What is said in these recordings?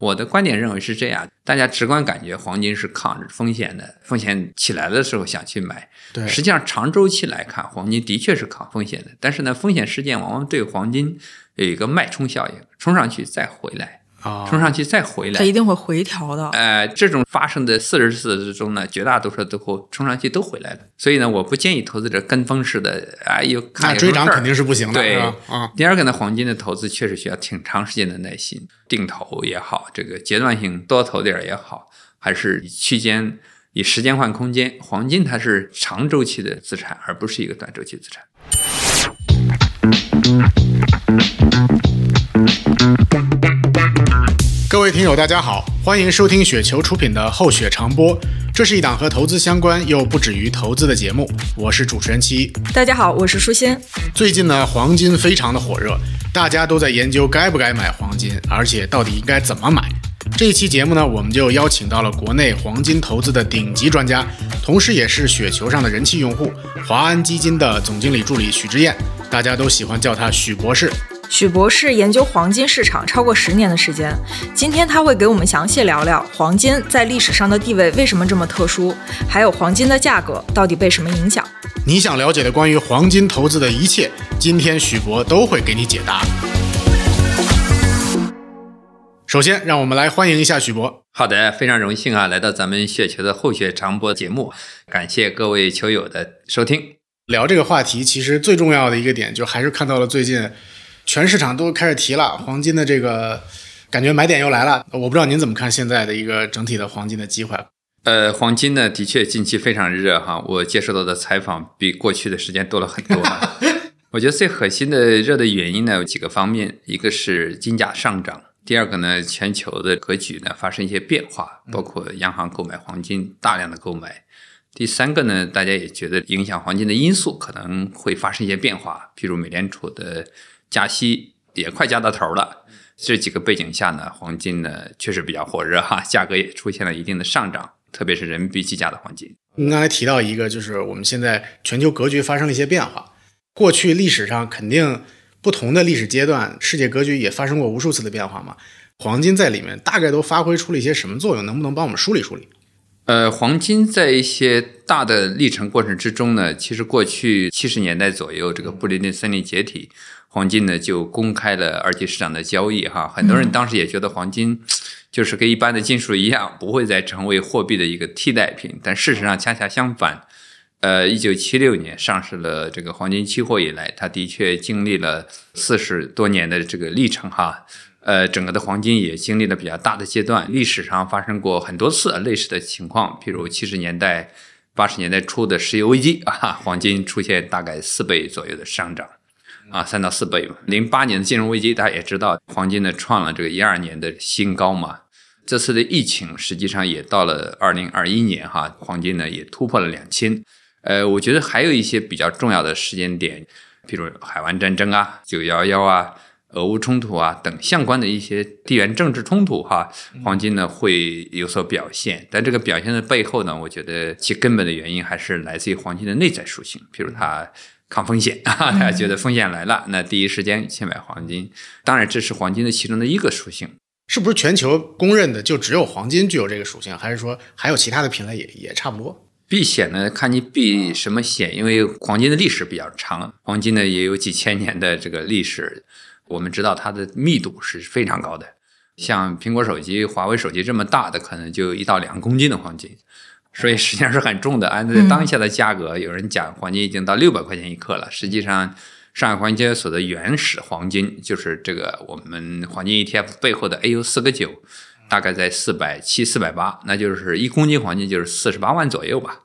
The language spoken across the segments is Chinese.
我的观点认为是这样，大家直观感觉黄金是抗风险的，风险起来的时候想去买。对，实际上长周期来看，黄金的确是抗风险的，但是呢，风险事件往往对黄金有一个脉冲效应，冲上去再回来。啊，冲上去再回来，它一定会回调的。呃，这种发生的四十次之中呢，绝大多数都会冲上去都回来了。所以呢，我不建议投资者跟风式的啊，有看追涨肯定是不行的。对啊。第二个呢，黄金的投资确实需要挺长时间的耐心，定投也好，这个阶段性多投点也好，还是区间以时间换空间。黄金它是长周期的资产，而不是一个短周期资产。各位听友，大家好，欢迎收听雪球出品的《厚雪长播》，这是一档和投资相关又不止于投资的节目。我是主持人七一。大家好，我是舒心。最近呢，黄金非常的火热，大家都在研究该不该买黄金，而且到底应该怎么买。这一期节目呢，我们就邀请到了国内黄金投资的顶级专家，同时也是雪球上的人气用户——华安基金的总经理助理许之燕，大家都喜欢叫他许博士。许博士研究黄金市场超过十年的时间，今天他会给我们详细聊聊黄金在历史上的地位为什么这么特殊，还有黄金的价格到底被什么影响。你想了解的关于黄金投资的一切，今天许博都会给你解答。首先，让我们来欢迎一下许博。好的，非常荣幸啊，来到咱们雪球的后雪长播节目，感谢各位球友的收听。聊这个话题，其实最重要的一个点，就还是看到了最近。全市场都开始提了黄金的这个感觉买点又来了，我不知道您怎么看现在的一个整体的黄金的机会？呃，黄金呢，的确近期非常热哈，我接受到的采访比过去的时间多了很多。我觉得最核心的热的原因呢有几个方面，一个是金价上涨，第二个呢全球的格局呢发生一些变化，包括央行购买黄金大量的购买，第三个呢大家也觉得影响黄金的因素可能会发生一些变化，譬如美联储的。加息也快加到头了，这几个背景下呢，黄金呢确实比较火热哈，价格也出现了一定的上涨，特别是人民币计价的黄金。您刚才提到一个，就是我们现在全球格局发生了一些变化，过去历史上肯定不同的历史阶段，世界格局也发生过无数次的变化嘛，黄金在里面大概都发挥出了一些什么作用？能不能帮我们梳理梳理？呃，黄金在一些大的历程过程之中呢，其实过去七十年代左右，这个布林顿森林解体。黄金呢就公开了二级市场的交易哈，很多人当时也觉得黄金就是跟一般的金属一样，不会再成为货币的一个替代品。但事实上恰恰相反，呃，一九七六年上市了这个黄金期货以来，它的确经历了四十多年的这个历程哈。呃，整个的黄金也经历了比较大的阶段，历史上发生过很多次类似的情况，譬如七十年代、八十年代初的石油危机啊，黄金出现大概四倍左右的上涨。啊，三到四倍嘛。零八年的金融危机，大家也知道，黄金呢创了这个一二年的新高嘛。这次的疫情实际上也到了二零二一年哈，黄金呢也突破了两千。呃，我觉得还有一些比较重要的时间点，比如海湾战争啊、九幺幺啊、俄乌冲突啊等相关的一些地缘政治冲突哈，黄金呢会有所表现。但这个表现的背后呢，我觉得其根本的原因还是来自于黄金的内在属性，比如它。抗风险啊！大家觉得风险来了，那第一时间先买黄金。当然，这是黄金的其中的一个属性。是不是全球公认的就只有黄金具有这个属性，还是说还有其他的品类也也差不多？避险呢，看你避什么险，因为黄金的历史比较长，黄金呢也有几千年的这个历史。我们知道它的密度是非常高的，像苹果手机、华为手机这么大的，可能就一到两公斤的黄金。所以实际上是很重的，按照当下的价格，有人讲黄金已经到六百块钱一克了。实际上，上海黄金交易所的原始黄金就是这个我们黄金 ETF 背后的 AU 四个九，大概在四百七、四百八，那就是一公斤黄金就是四十八万左右吧。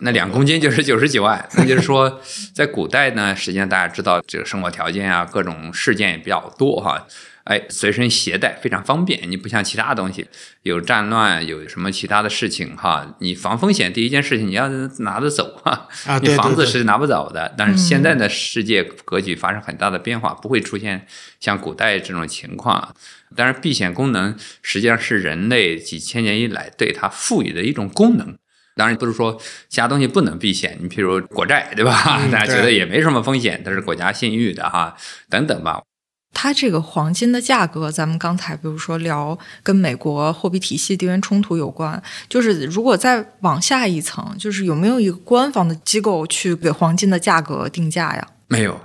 那两公斤就是九十几万。那就是说，在古代呢，实际上大家知道这个生活条件啊，各种事件也比较多哈。哎，随身携带非常方便。你不像其他东西，有战乱，有什么其他的事情哈？你防风险第一件事情，你要拿得走哈。啊，你房子是拿不走的。但是现在的世界格局发生很大的变化，不会出现像古代这种情况。当然，避险功能实际上是人类几千年以来对它赋予的一种功能。当然不是说其他东西不能避险，你譬如国债，对吧？大家觉得也没什么风险，它是国家信誉的哈，等等吧。它这个黄金的价格，咱们刚才比如说聊跟美国货币体系地缘冲突有关，就是如果再往下一层，就是有没有一个官方的机构去给黄金的价格定价呀？没有，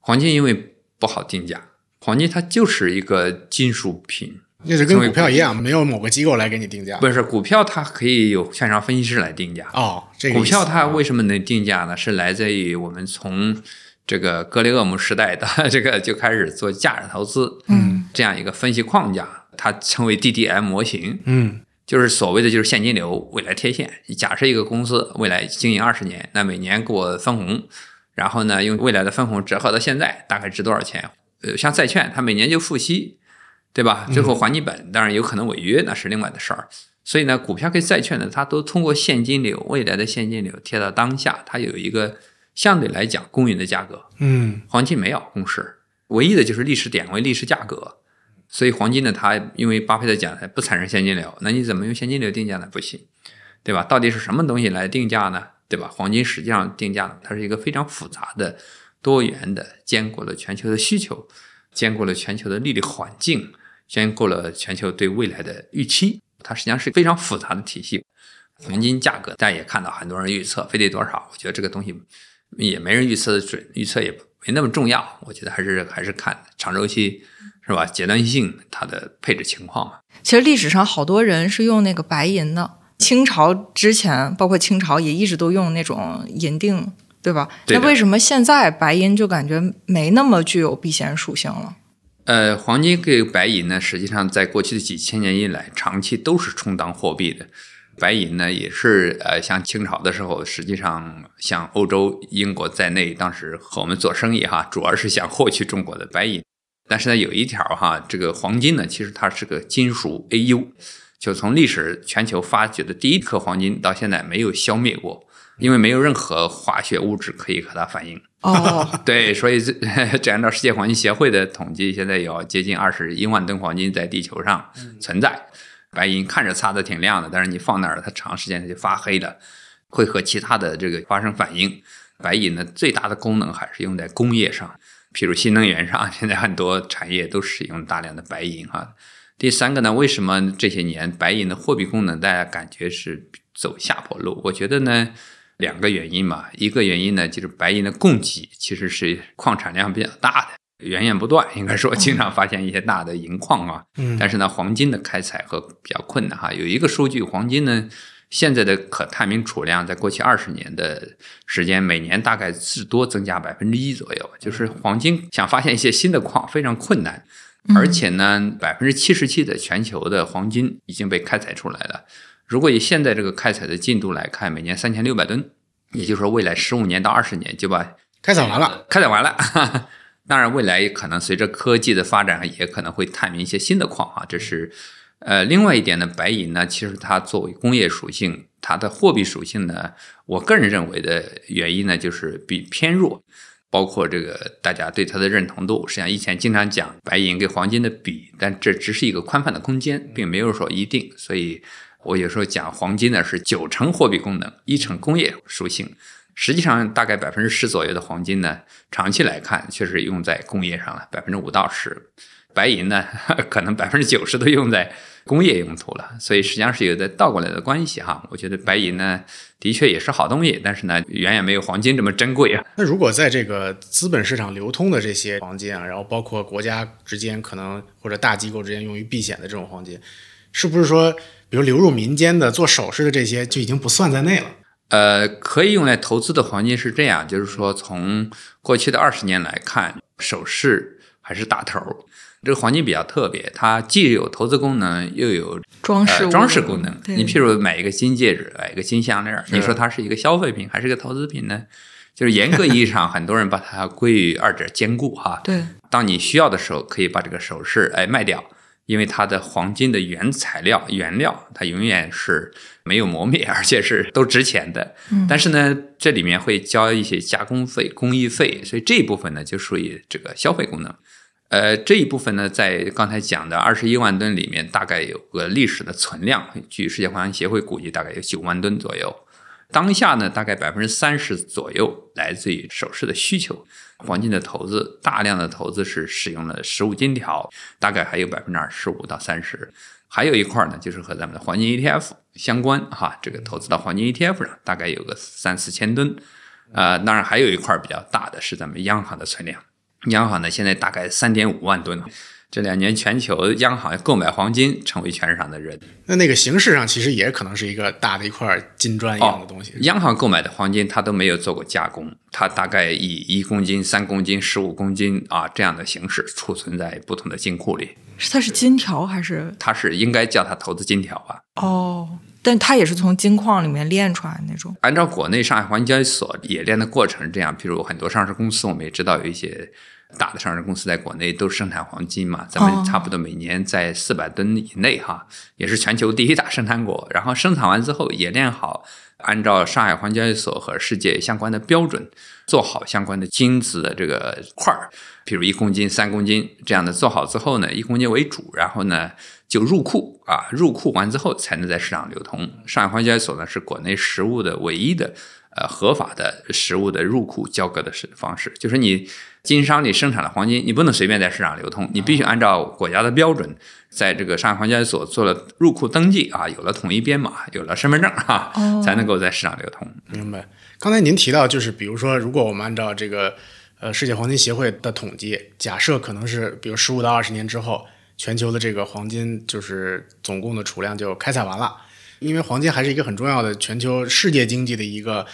黄金因为不好定价，黄金它就是一个金属品，那是跟股票一样，没有某个机构来给你定价。不是股票，它可以有券商分析师来定价。哦，这个股票它为什么能定价呢？是来自于我们从这个格雷厄姆时代的这个就开始做价值投资，嗯，这样一个分析框架，它称为 DDM 模型，嗯就是所谓的就是现金流未来贴现。假设一个公司未来经营二十年，那每年给我分红，然后呢用未来的分红折合到现在大概值多少钱？呃，像债券，它每年就付息，对吧？最后还你本，当然有可能违约，那是另外的事儿。所以呢，股票跟债券呢，它都通过现金流，未来的现金流贴到当下，它有一个相对来讲公允的价格。嗯黄金没有公式，唯一的就是历史点位、历史价格。所以黄金呢，它因为巴菲特讲它不产生现金流，那你怎么用现金流定价呢？不行，对吧？到底是什么东西来定价呢？对吧？黄金实际上定价呢，它是一个非常复杂的、多元的，兼顾了全球的需求，兼顾了全球的利率环境，兼顾了全球对未来的预期。它实际上是非常复杂的体系。黄金价格大家也看到很多人预测非得多少，我觉得这个东西也没人预测的准，预测也没那么重要。我觉得还是还是看长周期是吧？阶段性它的配置情况嘛。其实历史上好多人是用那个白银的，清朝之前，包括清朝也一直都用那种银锭，对吧？对那为什么现在白银就感觉没那么具有避险属性了？呃，黄金跟白银呢，实际上在过去的几千年以来，长期都是充当货币的。白银呢，也是呃，像清朝的时候，实际上像欧洲、英国在内，当时和我们做生意哈，主要是想获取中国的白银。但是呢，有一条哈，这个黄金呢，其实它是个金属 AU，就从历史全球发掘的第一颗黄金到现在没有消灭过，因为没有任何化学物质可以和它反应。哦，对，所以这这按照世界黄金协会的统计，现在有接近二十一万吨黄金在地球上存在。白银看着擦的挺亮的，但是你放那儿，它长时间它就发黑了，会和其他的这个发生反应。白银呢，最大的功能还是用在工业上，譬如新能源上，现在很多产业都使用大量的白银哈。第三个呢，为什么这些年白银的货币功能大家感觉是走下坡路？我觉得呢，两个原因嘛。一个原因呢，就是白银的供给其实是矿产量比较大的，源源不断，应该说经常发现一些大的银矿啊。嗯但是呢，黄金的开采和比较困难哈。有一个数据，黄金呢现在的可探明储量，在过去二十年的时间，每年大概至多增加百分之一左右。就是黄金想发现一些新的矿非常困难，而且呢，百分之七十七的全球的黄金已经被开采出来了。如果以现在这个开采的进度来看，每年三千六百吨，也就是说未来十五年到二十年就把开采完了，开采完了。当然，未来可能随着科技的发展，也可能会探明一些新的矿啊。这是呃，另外一点呢，白银呢，其实它作为工业属性，它的货币属性呢，我个人认为的原因呢，就是比偏弱。包括这个大家对它的认同度，实际上以前经常讲白银跟黄金的比，但这只是一个宽泛的空间，并没有说一定。所以我有时候讲黄金呢是九成货币功能，一成工业属性。实际上，大概百分之十左右的黄金呢，长期来看确实用在工业上了，百分之五到十。白银呢，可能百分之九十都用在工业用途了，所以实际上是有的倒过来的关系哈。我觉得白银呢，的确也是好东西，但是呢，远远没有黄金这么珍贵啊。那如果在这个资本市场流通的这些黄金啊，然后包括国家之间可能或者大机构之间用于避险的这种黄金，是不是说，比如流入民间的做首饰的这些就已经不算在内了？呃，可以用来投资的黄金是这样，就是说从过去的二十年来看，首饰还是大头儿。这个黄金比较特别，它既有投资功能，又有呃、装饰物装饰功能。你譬如买一个金戒指，买一个金项链儿，你说它是一个消费品还是一个投资品呢？就是严格意义上，很多人把它归于二者兼顾哈。对，当你需要的时候，可以把这个首饰哎卖掉，因为它的黄金的原材料原料，它永远是没有磨灭，而且是都值钱的。嗯但是呢，这里面会交一些加工费、工艺费，所以这一部分呢就属于这个消费功能。呃，这一部分呢，在刚才讲的二十一万吨里面，大概有个历史的存量，据世界黄金协会估计，大概有九万吨左右。当下呢，大概百分之三十左右来自于首饰的需求，黄金的投资大量的投资是使用了实物金条，大概还有百分之二十五到三十，还有一块呢，就是和咱们的黄金 ETF 相关哈，这个投资到黄金 ETF 上，大概有个三四千吨，呃，当然还有一块比较大的是咱们央行的存量，央行呢现在大概三点五万吨。这两年，全球央行购买黄金成为全市场的热点。那那个形式上，其实也可能是一个大的一块金砖一样的东西。央行购买的黄金，它都没有做过加工，它大概以一公斤、三公斤、十五公斤啊这样的形式储存在不同的金库里。是它是金条还是？它是应该叫它投资金条吧？哦，但它也是从金矿里面炼出来那种。按照国内上海黄金交易所冶炼的过程，这样，比如很多上市公司，我们也知道有一些。大的上市公司在国内都生产黄金嘛，咱们差不多每年在四百吨以内哈，也是全球第一大生产国。然后生产完之后冶炼好，按照上海黄金交易所和世界相关的标准，做好相关的金子的这个块儿，比如一公斤、三公斤这样的做好之后呢，一公斤为主，然后呢就入库啊，入库完之后才能在市场流通。上海黄金交易所呢是国内实物的唯一的呃合法的实物的入库交割的是方式，就是你。经商里生产的黄金，你不能随便在市场流通，你必须按照国家的标准，在这个上海黄金交易所做了入库登记啊，有了统一编码，有了身份证哈，才能够在市场流通。明白。刚才您提到，就是比如说，如果我们按照这个呃世界黄金协会的统计，假设可能是比如十五到二十年之后，全球的这个黄金就是总共的储量就开采完了，因为黄金还是一个很重要的全球世界经济的一个。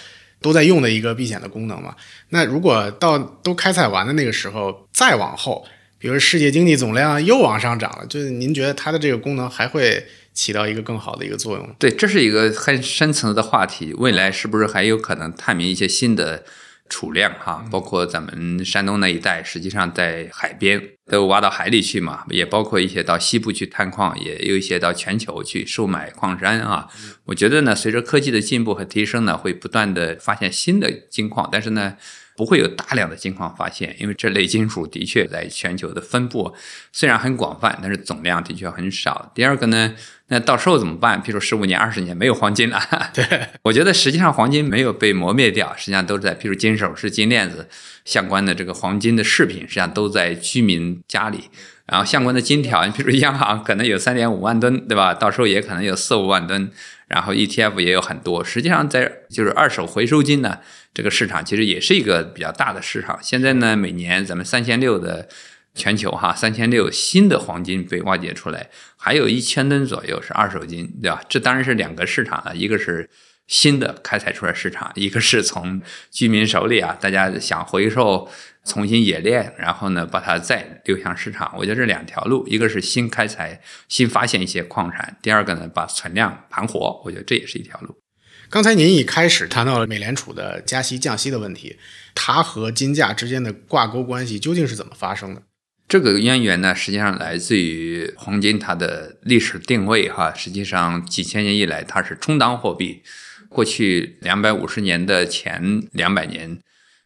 都在用的一个避险的功能嘛？那如果到都开采完的那个时候，再往后，比如世界经济总量又往上涨了，就是您觉得它的这个功能还会起到一个更好的一个作用？对，这是一个很深层次的话题。未来是不是还有可能探明一些新的？储量哈，包括咱们山东那一带，实际上在海边都挖到海里去嘛，也包括一些到西部去探矿，也有一些到全球去售买矿山啊。我觉得呢，随着科技的进步和提升呢，会不断的发现新的金矿，但是呢。不会有大量的金矿发现，因为这类金属的确在全球的分布虽然很广泛，但是总量的确很少。第二个呢，那到时候怎么办？譬如十五年、二十年没有黄金了，对 我觉得实际上黄金没有被磨灭掉，实际上都在，譬如金首饰、金链子相关的这个黄金的饰品，实际上都在居民家里。然后相关的金条，你比如央行可能有三点五万吨，对吧？到时候也可能有四五万吨。然后 ETF 也有很多，实际上在就是二手回收金呢。这个市场其实也是一个比较大的市场。现在呢，每年咱们三千六的全球哈，三千六新的黄金被挖掘出来，还有一千吨左右是二手金，对吧？这当然是两个市场了，一个是新的开采出来市场，一个是从居民手里啊，大家想回收、重新冶炼，然后呢把它再流向市场。我觉得这两条路，一个是新开采、新发现一些矿产，第二个呢把存量盘活，我觉得这也是一条路。刚才您一开始谈到了美联储的加息降息的问题，它和金价之间的挂钩关系究竟是怎么发生的？这个渊源呢，实际上来自于黄金它的历史定位哈。实际上几千年以来，它是充当货币。过去两百五十年的前两百年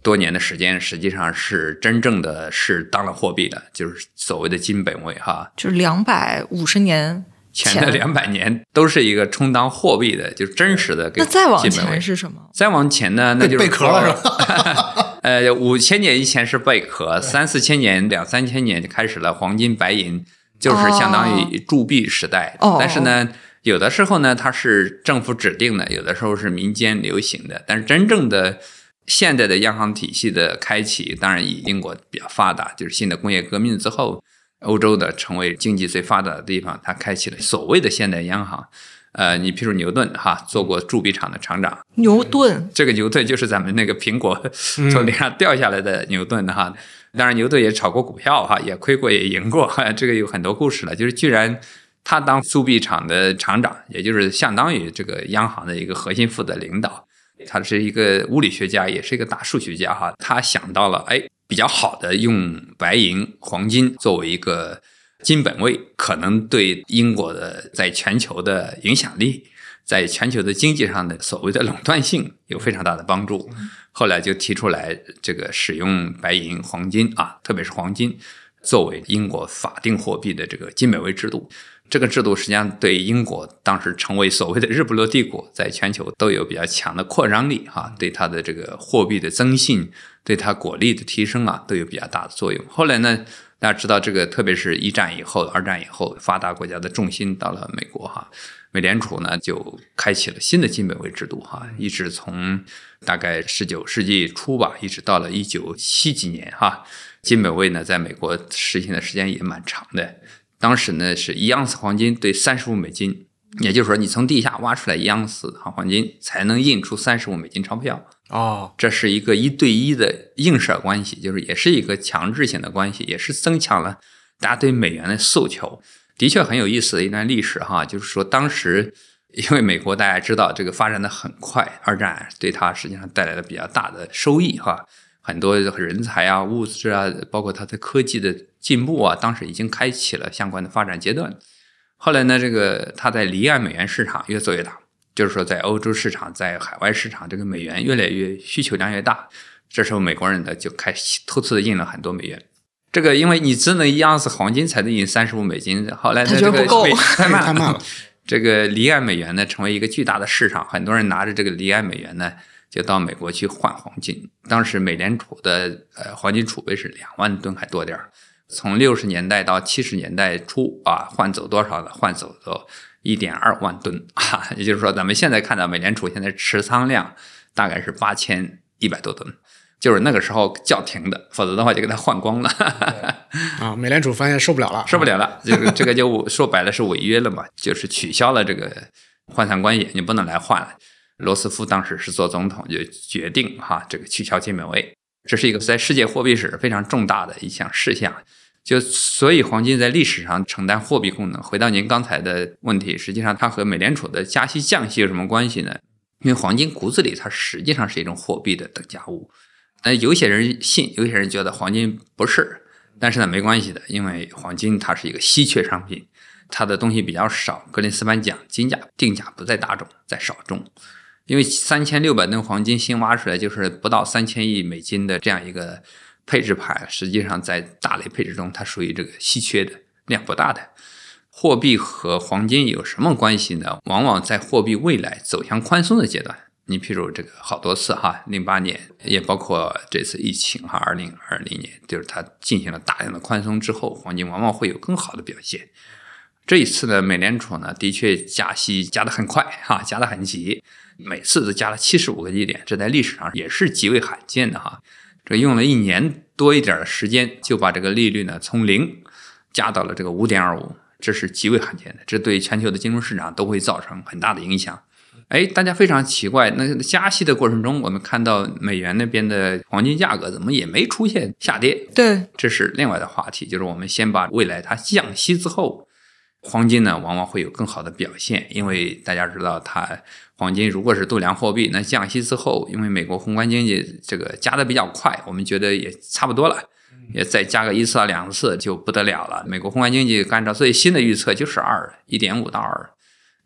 多年的时间，实际上是真正的是当了货币的，就是所谓的金本位哈。就是两百五十年。前的两百年都是一个充当货币的，就是真实的。那再往前是什么？再往前呢？那就是贝壳了，是吧？呃，五千年以前是贝壳，三四千年、两三千年就开始了黄金、白银，就是相当于铸币时代。但是呢，有的时候呢，它是政府指定的，有的时候是民间流行的。但是真正的现代的央行体系的开启，当然以英国比较发达，就是新的工业革命之后。欧洲的成为经济最发达的地方，它开启了所谓的现代央行。呃，你譬如牛顿哈，做过铸币厂的厂长。牛顿，这个牛顿就是咱们那个苹果从脸上掉下来的牛顿哈。当然，牛顿也炒过股票哈，也亏过也赢过，这个有很多故事了。就是居然他当铸币厂的厂长，也就是相当于这个央行的一个核心负责领导。他是一个物理学家，也是一个大数学家哈。他想到了，哎。比较好的用白银、黄金作为一个金本位，可能对英国的在全球的影响力，在全球的经济上的所谓的垄断性有非常大的帮助。后来就提出来这个使用白银、黄金啊，特别是黄金作为英国法定货币的这个金本位制度。这个制度实际上对英国当时成为所谓的日不落帝国，在全球都有比较强的扩张力哈，对它的这个货币的增信，对它国力的提升啊，都有比较大的作用。后来呢，大家知道这个，特别是一战以后、二战以后，发达国家的重心到了美国哈，美联储呢就开启了新的金本位制度哈，一直从大概十九世纪初吧，一直到了一九七几年哈，金本位呢在美国实行的时间也蛮长的。当时呢是一盎司黄金兑三十五美金，也就是说你从地下挖出来一盎司好黄金，才能印出三十五美金钞票。哦，这是一个一对一的映射关系，就是也是一个强制性的关系，也是增强了大家对美元的诉求。的确很有意思的一段历史哈，就是说当时因为美国大家知道这个发展的很快，二战对它实际上带来了比较大的收益哈。很多人才啊、物质啊，包括它的科技的进步啊，当时已经开启了相关的发展阶段。后来呢，这个它在离岸美元市场越做越大，就是说在欧洲市场、在海外市场，这个美元越来越需求量越大。这时候美国人呢就开始偷偷的印了很多美元。这个因为你只能一盎司黄金才能印三十五美金，后来呢这个 太慢太慢了。这个离岸美元呢成为一个巨大的市场，很多人拿着这个离岸美元呢。就到美国去换黄金，当时美联储的呃黄金储备是两万吨还多点儿。从六十年代到七十年代初啊，换走多少呢？换走了一点二万吨啊，也就是说，咱们现在看到美联储现在持仓量大概是八千一百多吨，就是那个时候叫停的，否则的话就给它换光了。啊，美联储发现受不了了，受不了了，这个这个就说白了是违约了嘛，就是取消了这个换算关系，你不能来换了。罗斯福当时是做总统，就决定哈这个取消金本位，这是一个在世界货币史非常重大的一项事项。就所以黄金在历史上承担货币功能。回到您刚才的问题，实际上它和美联储的加息降息有什么关系呢？因为黄金骨子里它实际上是一种货币的等价物。那有些人信，有些人觉得黄金不是，但是呢没关系的，因为黄金它是一个稀缺商品，它的东西比较少。格林斯潘讲，金价定价不在大众，在少众。因为三千六百吨黄金新挖出来，就是不到三千亿美金的这样一个配置盘，实际上在大类配置中，它属于这个稀缺的量不大的。货币和黄金有什么关系呢？往往在货币未来走向宽松的阶段，你譬如这个好多次哈，零八年也包括这次疫情哈，二零二零年就是它进行了大量的宽松之后，黄金往往会有更好的表现。这一次呢，美联储呢的确加息加得很快哈，加得很急。每次都加了七十五个基点，这在历史上也是极为罕见的哈。这用了一年多一点的时间，就把这个利率呢从零加到了这个五点二五，这是极为罕见的。这对全球的金融市场都会造成很大的影响。哎，大家非常奇怪，那加息的过程中，我们看到美元那边的黄金价格怎么也没出现下跌？对，这是另外的话题。就是我们先把未来它降息之后，黄金呢往往会有更好的表现，因为大家知道它。黄金如果是度量货币，那降息之后，因为美国宏观经济这个加的比较快，我们觉得也差不多了，也再加个一次到两次就不得了了。美国宏观经济按照最新的预测就是二一点五到二，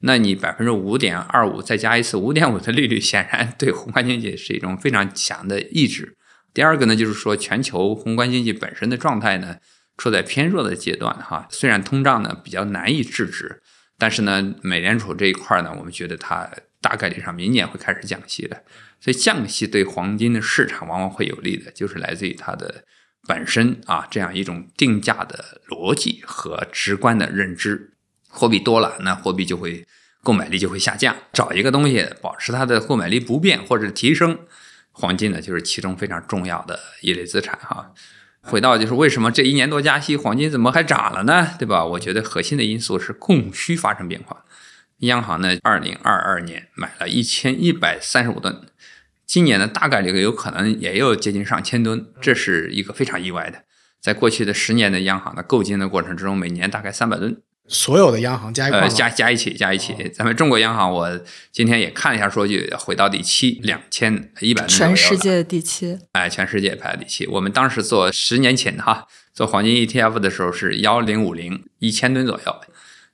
那你百分之五点二五再加一次五点五的利率，显然对宏观经济是一种非常强的抑制。第二个呢，就是说全球宏观经济本身的状态呢处在偏弱的阶段哈，虽然通胀呢比较难以制止，但是呢美联储这一块呢，我们觉得它。大概率上明年会开始降息的，所以降息对黄金的市场往往会有利的，就是来自于它的本身啊这样一种定价的逻辑和直观的认知。货币多了，那货币就会购买力就会下降。找一个东西保持它的购买力不变或者提升，黄金呢就是其中非常重要的一类资产哈。回到就是为什么这一年多加息，黄金怎么还涨了呢？对吧？我觉得核心的因素是供需发生变化。央行呢，二零二二年买了一千一百三十五吨，今年呢大概率有可能也有接近上千吨，这是一个非常意外的。在过去的十年的央行的购金的过程之中，每年大概三百吨，所有的央行加一块，加加一起加一起，咱们中国央行，我今天也看了一下数据，回到第七，两千一百吨，全世界第七，哎，全世界排第七。我们当时做十年前哈做黄金 ETF 的时候是幺零五零一千吨左右。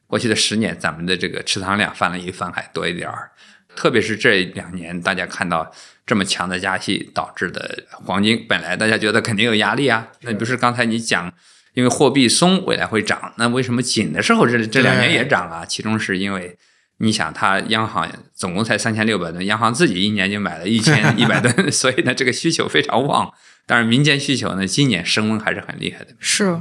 过去的十年，咱们的这个持仓量翻了一番还多一点儿，特别是这两年，大家看到这么强的加息导致的黄金，本来大家觉得肯定有压力啊。那不是刚才你讲因为货币松未来会涨，那为什么紧的时候这这两年也涨了？其中是因为你想，它央行总共才三千六百吨，央行自己一年就买了一千一百 吨，所以呢，这个需求非常旺。但是民间需求呢，今年升温还是很厉害的。是，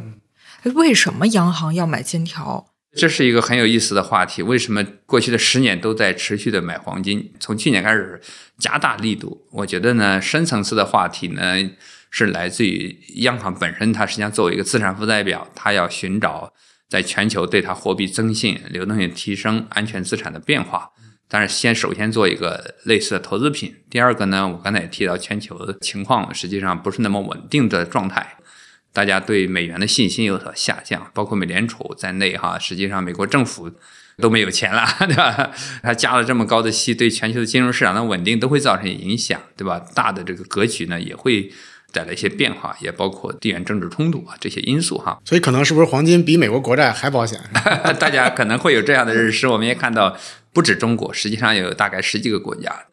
为什么央行要买金条？这是一个很有意思的话题。为什么过去的十年都在持续的买黄金？从去年开始加大力度。我觉得呢，深层次的话题呢，是来自于央行本身，它实际上作为一个资产负债表，它要寻找在全球对它货币增信、流动性提升、安全资产的变化。但是先首先做一个类似的投资品。第二个呢，我刚才也提到全球的情况实际上不是那么稳定的状态。大家对美元的信心有所下降，包括美联储在内，哈，实际上美国政府都没有钱了，对吧？它加了这么高的息，对全球的金融市场的稳定都会造成影响，对吧？大的这个格局呢，也会带来一些变化，也包括地缘政治冲突啊这些因素，哈。所以可能是不是黄金比美国国债还保险？大家可能会有这样的认识。我们也看到，不止中国，实际上有大概十几个国家。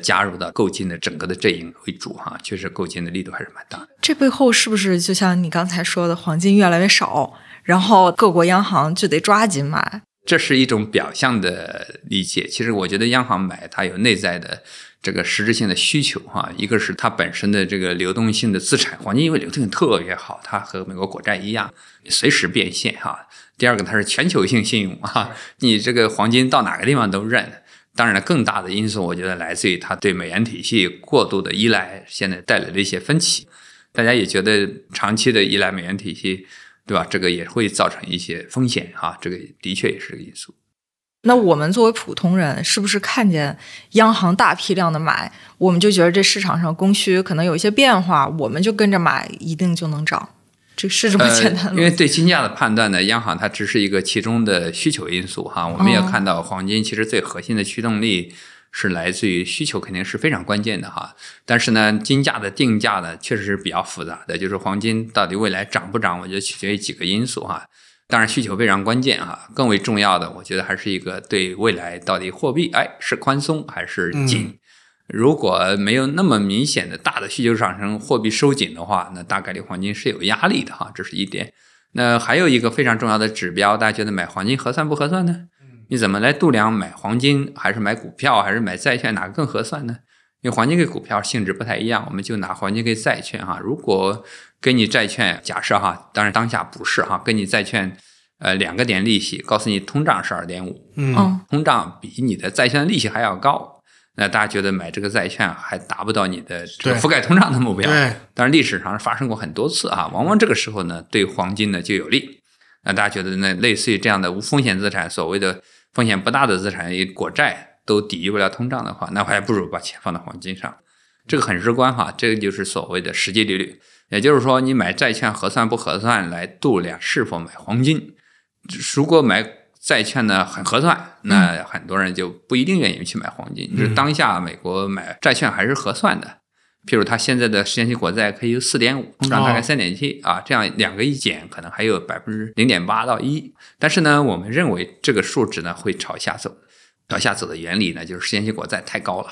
加入到购金的整个的阵营为主哈，确实购金的力度还是蛮大的。这背后是不是就像你刚才说的，黄金越来越少，然后各国央行就得抓紧买？这是一种表象的理解。其实我觉得央行买它有内在的这个实质性的需求哈。一个是它本身的这个流动性的资产，黄金因为流动性特别好，它和美国国债一样随时变现哈。第二个它是全球性信用哈，你这个黄金到哪个地方都认。当然了，更大的因素，我觉得来自于它对美元体系过度的依赖，现在带来的一些分歧。大家也觉得长期的依赖美元体系，对吧？这个也会造成一些风险哈。这个的确也是个因素。那我们作为普通人，是不是看见央行大批量的买，我们就觉得这市场上供需可能有一些变化，我们就跟着买，一定就能涨？这是这么简单因为对金价的判断呢，央行它只是一个其中的需求因素哈。我们也看到黄金其实最核心的驱动力是来自于需求，肯定是非常关键的哈。但是呢，金价的定价呢，确实是比较复杂的，就是黄金到底未来涨不涨，我觉得取决于几个因素哈。当然，需求非常关键哈。更为重要的，我觉得还是一个对未来到底货币哎是宽松还是紧。如果没有那么明显的大的需求上升，货币收紧的话，那大概率黄金是有压力的哈，这是一点。那还有一个非常重要的指标，大家觉得买黄金合算不合算呢？你怎么来度量买黄金还是买股票还是买债券哪个更合算呢？因为黄金跟股票性质不太一样，我们就拿黄金跟债券哈。如果给你债券，假设哈，当然当下不是哈，给你债券，呃，两个点利息，告诉你通胀是二点五，嗯，通胀比你的债券利息还要高。那大家觉得买这个债券还达不到你的这个覆盖通胀的目标？对，当然历史上发生过很多次啊，往往这个时候呢，对黄金呢就有利。那大家觉得那类似于这样的无风险资产，所谓的风险不大的资产，国债都抵御不了通胀的话，那还不如把钱放到黄金上。这个很直观哈，这个就是所谓的实际利率。也就是说，你买债券合算不合算来度量是否买黄金。如果买。债券呢很合算，那很多人就不一定愿意去买黄金。就是当下美国买债券还是合算的，譬如它现在的十年期国债可以有四点五，通胀大概三点七啊，这样两个一减，可能还有百分之零点八到一。但是呢，我们认为这个数值呢会朝下走，朝下走的原理呢就是十年期国债太高了。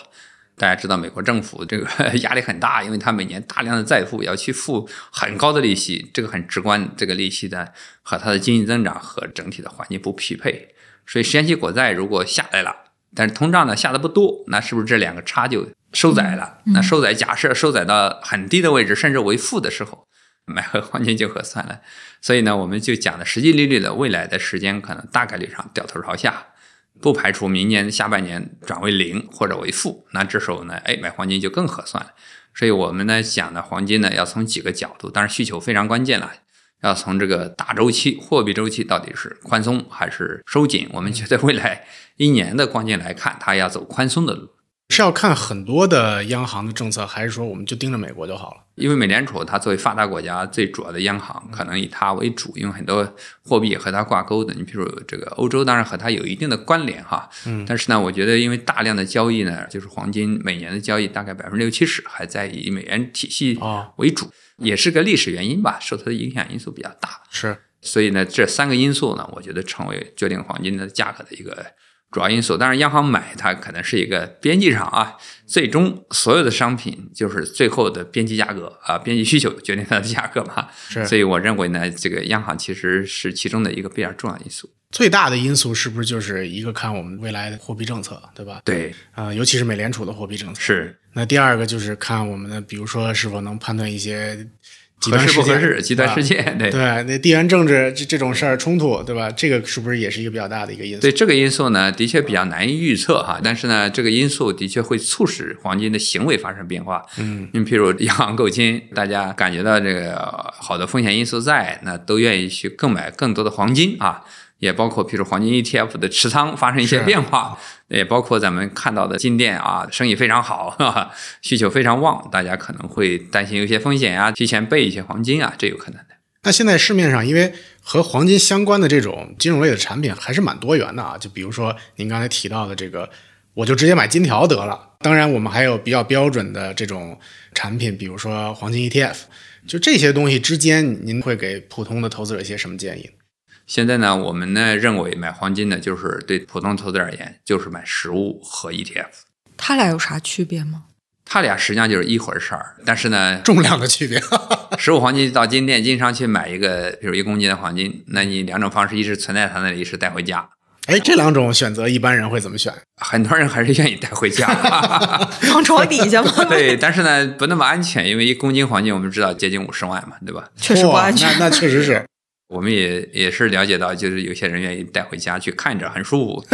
大家知道，美国政府这个 压力很大，因为它每年大量的债付要去付很高的利息，这个很直观，这个利息呢和它的经济增长和整体的环境不匹配，所以十年期国债如果下来了，但是通胀呢下的不多，那是不是这两个差就收窄了？那收窄，假设收窄到很低的位置，甚至为负的时候，买个黄金就合算了。所以呢，我们就讲的实际利率的未来的时间可能大概率上掉头朝下。不排除明年下半年转为零或者为负，那这时候呢，哎，买黄金就更合算了。所以我们呢讲呢黄金呢，要从几个角度，当然需求非常关键了，要从这个大周期货币周期到底是宽松还是收紧。我们觉得未来一年的光景来看，它要走宽松的路。是要看很多的央行的政策，还是说我们就盯着美国就好了？因为美联储它作为发达国家最主要的央行，可能以它为主，因为很多货币和它挂钩的。你比如这个欧洲，当然和它有一定的关联哈。嗯。但是呢，我觉得因为大量的交易呢，就是黄金每年的交易大概百分之六七十还在以美元体系为主，也是个历史原因吧，受它的影响因素比较大。是。所以呢，这三个因素呢，我觉得成为决定黄金的价格的一个。主要因素。当然，央行买它可能是一个边际上啊，最终所有的商品就是最后的边际价格啊，边际需求决定它的价格嘛。是所以我认为呢，这个央行其实是其中的一个比较重要因素。最大的因素是不是就是一个看我们未来的货币政策，对吧？对，啊、尤其是美联储的货币政策。是那第二个就是看我们的，比如说是否能判断一些极合适不合适，极端事啊件，对。对，那地缘政治这这种事儿冲突，对吧？这个是不是也是一个比较大的一个因素？对这个因素呢，的确比较难以预测哈，但是呢，这个因素的确会促使黄金的行为发生变化。嗯，你譬如央行购金，大家感觉到这个呃好的风险因素在，那都愿意去购买更多的黄金啊，也包括譬如黄金 ETF 的持仓发生一些变化，也包括咱们看到的金店啊，生意非常好，哈哈，需求非常旺，大家可能会担心有一些风险呀、提前备一些黄金啊，这有可能的。那现在市面上，因为和黄金相关的这种金融类的产品还是蛮多元的啊。就比如说您刚才提到的这个，我就直接买金条得了。当然，我们还有比较标准的这种产品，比如说黄金 ETF。就这些东西之间，您会给普通的投资者一些什么建议？现在呢，我们呢认为买黄金呢，就是对普通投资者而言，就是买实物和 ETF，它俩有啥区别吗？它俩实际上就是一回事儿。但是呢，重量的区别。实物黄金到金店经常去买一个，比如一公斤的黄金，那你两种方式，一是存在他那里，一是带回家。哎，这两种选择一般人会怎么选？很多人还是愿意带回家，放床底下吗？对，但是呢，不那么安全，因为一公斤黄金我们知道接近五十万嘛，对吧？确实不安全。那那确实是。我们也也是了解到，就是有些人愿意带回家去看着，很舒服。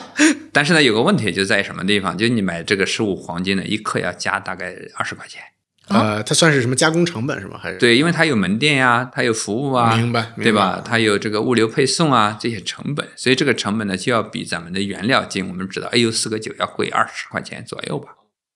但是呢，有个问题就在什么地方？就你买这个实物黄金呢，一克要加大概二十块钱。呃，它算是什么加工成本是吗？还是？对，因为它有门店呀、它有服务啊，明白明白对吧？它有这个物流配送啊这些成本，所以这个成本呢就要比咱们的原料金，我们知道 AU 四个九要贵二十块钱左右吧。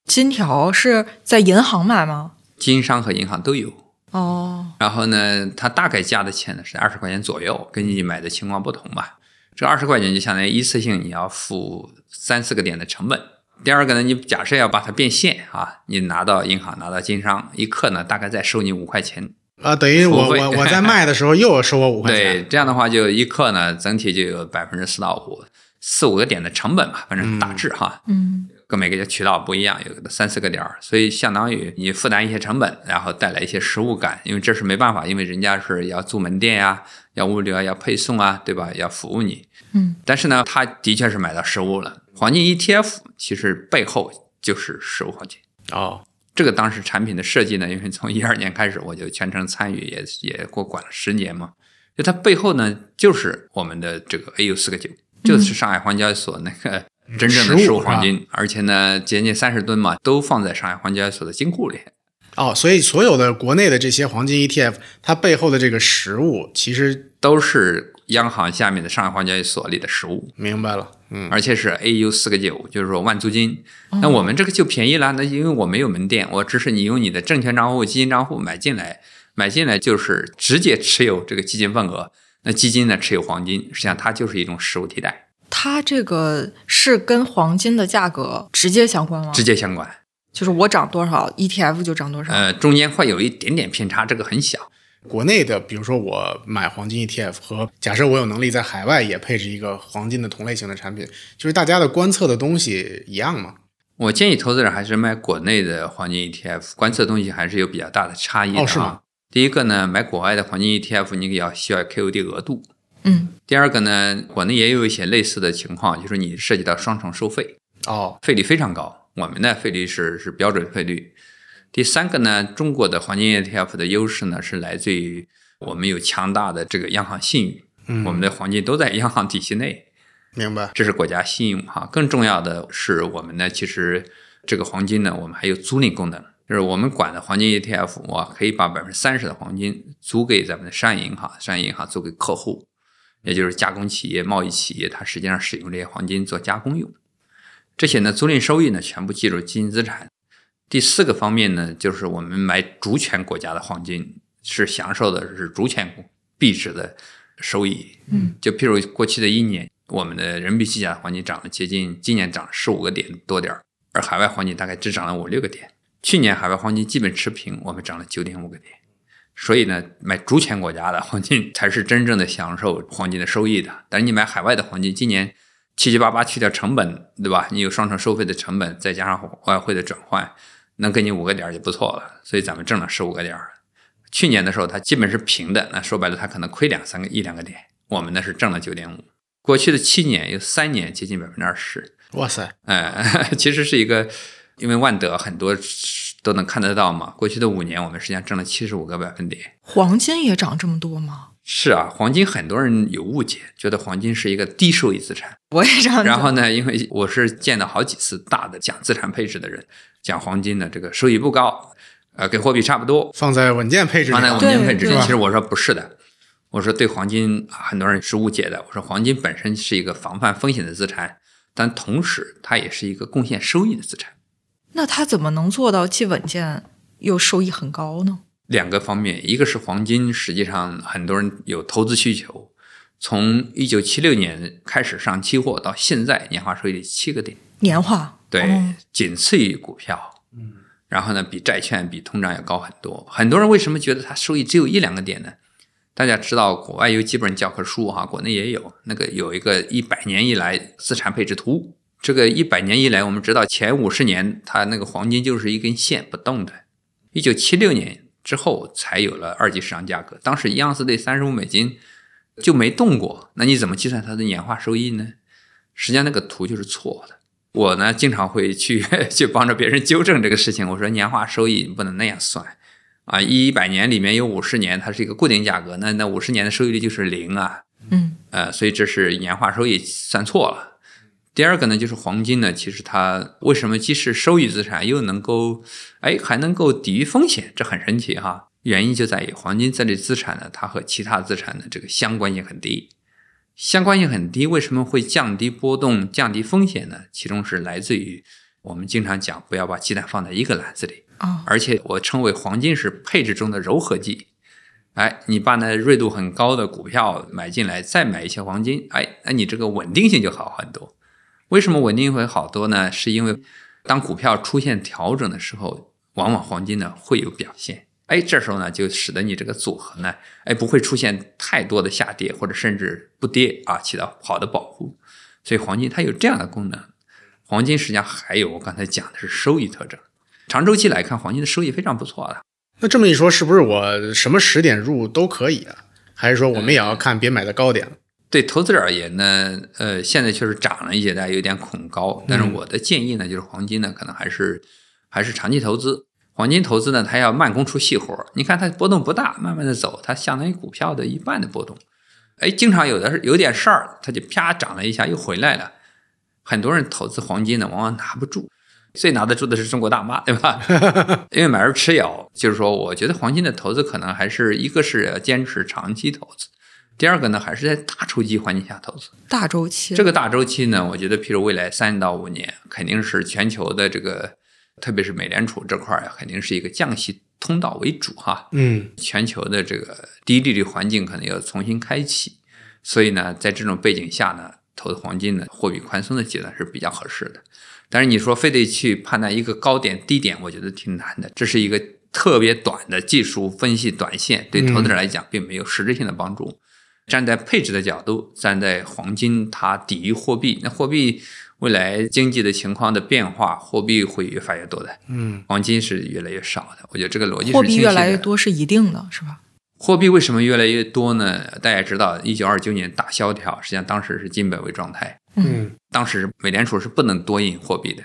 金条是在银行买吗？金商和银行都有。哦，然后呢，它大概加的钱呢是二十块钱左右，根据你买的情况不同吧。这二十块钱就相当于一次性你要付三四个点的成本。第二个呢，你假设要把它变现啊，你拿到银行拿到经商，一克呢大概再收你五块钱。啊，等于我我 我在卖的时候又收我五块钱对，这样的话就一克呢整体就有百分之四到五，四五个点的成本吧，反正大致哈。嗯，跟每个渠道不一样，有的三四个点儿，所以相当于你负担一些成本，然后带来一些实物感，因为这是没办法，因为人家是要租门店呀、要物流啊、要配送啊，对吧？要服务你。嗯，但是呢，他的确是买到实物了。黄金 ETF 其实背后就是实物黄金。哦，这个当时产品的设计呢，因为从一二年开始我就全程参与，也也过管了十年嘛。就它背后呢，就是我们的这个 AU 四个九，就是上海黄交易所那个真正的实物黄金，而且呢，接近三十吨嘛，都放在上海黄金交易所的金库里。哦，所以所有的国内的这些黄金 ETF，它背后的这个实物，其实都是央行下面的上海黄金交易所里的实物，明白了。嗯，而且是 AU 四个九，就是说万租金。那我们这个就便宜了，那因为我没有门店，我只是你用你的证券账户、基金账户买进来，买进来就是直接持有这个基金份额。那基金呢持有黄金，实际上它就是一种实物替代，它这个是跟黄金的价格直接相关吗？直接相关。就是我涨多少，ETF 就涨多少。呃，中间会有一点点偏差，这个很小。国内的，比如说我买黄金 ETF 和假设我有能力在海外也配置一个黄金的同类型的产品，就是大家的观测的东西一样吗？我建议投资者还是买国内的黄金 ETF，观测东西还是有比较大的差异的、啊。哦是吗？第一个呢，买国外的黄金 ETF，你要需要 KOD 额度。嗯，第二个呢，国内也有一些类似的情况，就是你涉及到双重收费，哦，费率非常高。我们的费率是是标准费率。第三个呢，中国的黄金 ETF 的优势呢是来自于我们有强大的这个央行信誉，嗯我们的黄金都在央行体系内，明白。这是国家信用哈。更重要的是，我们呢其实这个黄金呢，我们还有租赁功能，就是我们管的黄金 ETF，我可以把百分之三十的黄金租给咱们的商业银行，商业银行租给客户，也就是加工企业、贸易企业，它实际上使用这些黄金做加工用。这些呢，租赁收益呢，全部计入基金资产。第四个方面呢，就是我们买主权国家的黄金，是享受的是主权币值的收益。嗯，就譬如过去的一年，我们的人民币计价的黄金涨了接近，今年涨了十五个点多点儿，而海外黄金大概只涨了五六个点。去年海外黄金基本持平，我们涨了九点五个点。所以呢，买主权国家的黄金才是真正的享受黄金的收益的。但是你买海外的黄金，今年七七八八去掉成本，对吧？你有双重收费的成本，再加上外汇的转换，能给你五个点儿就不错了。所以咱们挣了十五个点儿。去年的时候，它基本是平的，那说白了，它可能亏两三个一两个点。我们呢是挣了九点五。过去的七年有三年接近百分之二十。哇塞！哎，其实是一个，因为万德很多都能看得到嘛。过去的五年，我们实际上挣了七十五个百分点。黄金也涨这么多吗？是啊，黄金很多人有误解，觉得黄金是一个低收益资产。我也这样。然后呢，因为我是见到好几次大的讲资产配置的人，讲黄金的这个收益不高，呃，跟货币差不多，放在稳健配置，放在稳健配置。其实我说不是的，我说对黄金很多人是误解的。我说黄金本身是一个防范风险的资产，但同时它也是一个贡献收益的资产。那它怎么能做到既稳健又收益很高呢？两个方面，一个是黄金，实际上很多人有投资需求。从一九七六年开始上期货到现在，年化收益率七个点。年化对，仅次于股票。嗯，然后呢，比债券、比通胀要高很多。很多人为什么觉得它收益只有一两个点呢？大家知道，国外有几本教科书哈，国内也有。那个有一个一百年以来资产配置图。这个一百年以来，我们知道前五十年它那个黄金就是一根线不动的。一九七六年。之后才有了二级市场价格，当时一盎司兑三十五美金就没动过，那你怎么计算它的年化收益呢？实际上那个图就是错的。我呢经常会去 去帮着别人纠正这个事情，我说年化收益不能那样算啊，一百年里面有五十年，它是一个固定价格，那那五十年的收益率就是零啊，嗯，呃，所以这是年化收益算错了。第二个呢，就是黄金呢，其实它为什么既是收益资产，又能够，哎，还能够抵御风险，这很神奇哈。原因就在于黄金这类资产呢，它和其他资产的这个相关性很低，相关性很低，为什么会降低波动、降低风险呢？其中是来自于我们经常讲，不要把鸡蛋放在一个篮子里啊。而且我称为黄金是配置中的柔和剂，哎，你把那锐度很高的股票买进来，再买一些黄金，哎，那你这个稳定性就好很多。为什么稳定会好多呢？是因为当股票出现调整的时候，往往黄金呢会有表现。哎，这时候呢就使得你这个组合呢，哎不会出现太多的下跌，或者甚至不跌啊，起到好的保护。所以黄金它有这样的功能。黄金实际上还有我刚才讲的是收益特征。长周期来看，黄金的收益非常不错的。那这么一说，是不是我什么时点入都可以啊？还是说我们也要看别买的高点了？对投资者而言呢，呃，现在确实涨了一些，大家有点恐高。但是我的建议呢，就是黄金呢，可能还是还是长期投资。黄金投资呢，它要慢工出细活你看它波动不大，慢慢的走，它相当于股票的一半的波动。哎，经常有的是有点事儿，它就啪涨了一下又回来了。很多人投资黄金呢，往往拿不住。最拿得住的是中国大妈，对吧？因为买入持有，就是说，我觉得黄金的投资可能还是一个是要坚持长期投资。第二个呢，还是在大周期环境下投资。大周期，这个大周期呢，我觉得，譬如未来三到五年，肯定是全球的这个，特别是美联储这块儿，肯定是一个降息通道为主哈。嗯，全球的这个低利率环境可能要重新开启，所以呢，在这种背景下呢，投资黄金呢，货币宽松的阶段是比较合适的。但是你说非得去判断一个高点低点，我觉得挺难的。这是一个特别短的技术分析，短线对投资者来讲并没有实质性的帮助。站在配置的角度，站在黄金，它抵御货币。那货币未来经济的情况的变化，货币会越发越多的。嗯，黄金是越来越少的。我觉得这个逻辑是货币越来越多是一定的，是吧？货币为什么越来越多呢？大家知道，一九二九年大萧条，实际上当时是金本位状态。嗯，当时美联储是不能多印货币的，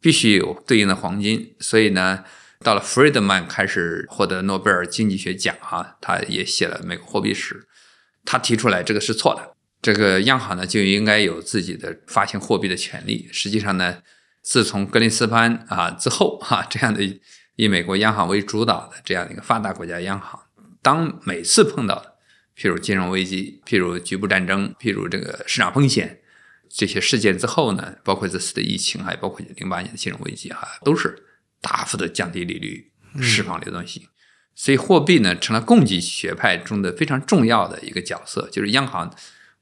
必须有对应的黄金。所以呢，到了弗里德曼开始获得诺贝尔经济学奖，哈，他也写了美国货币史。他提出来这个是错的，这个央行呢就应该有自己的发行货币的权利。实际上呢，自从格林斯潘啊之后哈，这样的以美国央行为主导的这样的一个发达国家央行，当每次碰到譬如金融危机、譬如局部战争、譬如这个市场风险这些事件之后呢，包括这次的疫情，还包括零八年的金融危机哈，都是大幅的降低利率，释放流动性。所以货币呢成了供给学派中的非常重要的一个角色，就是央行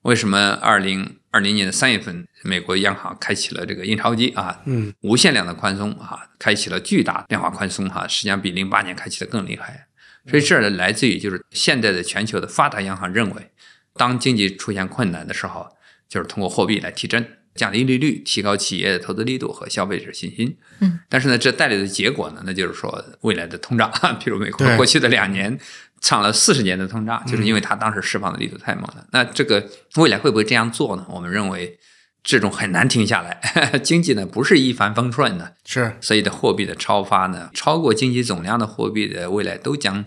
为什么二零二零年的三月份，美国央行开启了这个印钞机啊，嗯，无限量的宽松啊，开启了巨大量化宽松哈，实际上比零八年开启的更厉害。所以这儿来自于就是现在的全球的发达央行认为，当经济出现困难的时候，就是通过货币来提振。降低利率，提高企业的投资力度和消费者信心。嗯，但是呢，这带来的结果呢，那就是说未来的通胀，比如美国过去的两年唱了四十年的通胀，就是因为它当时释放的力度太猛了。那这个未来会不会这样做呢？我们认为这种很难停下来，经济呢不是一帆风顺的，是所以的货币的超发呢，超过经济总量的货币的未来都将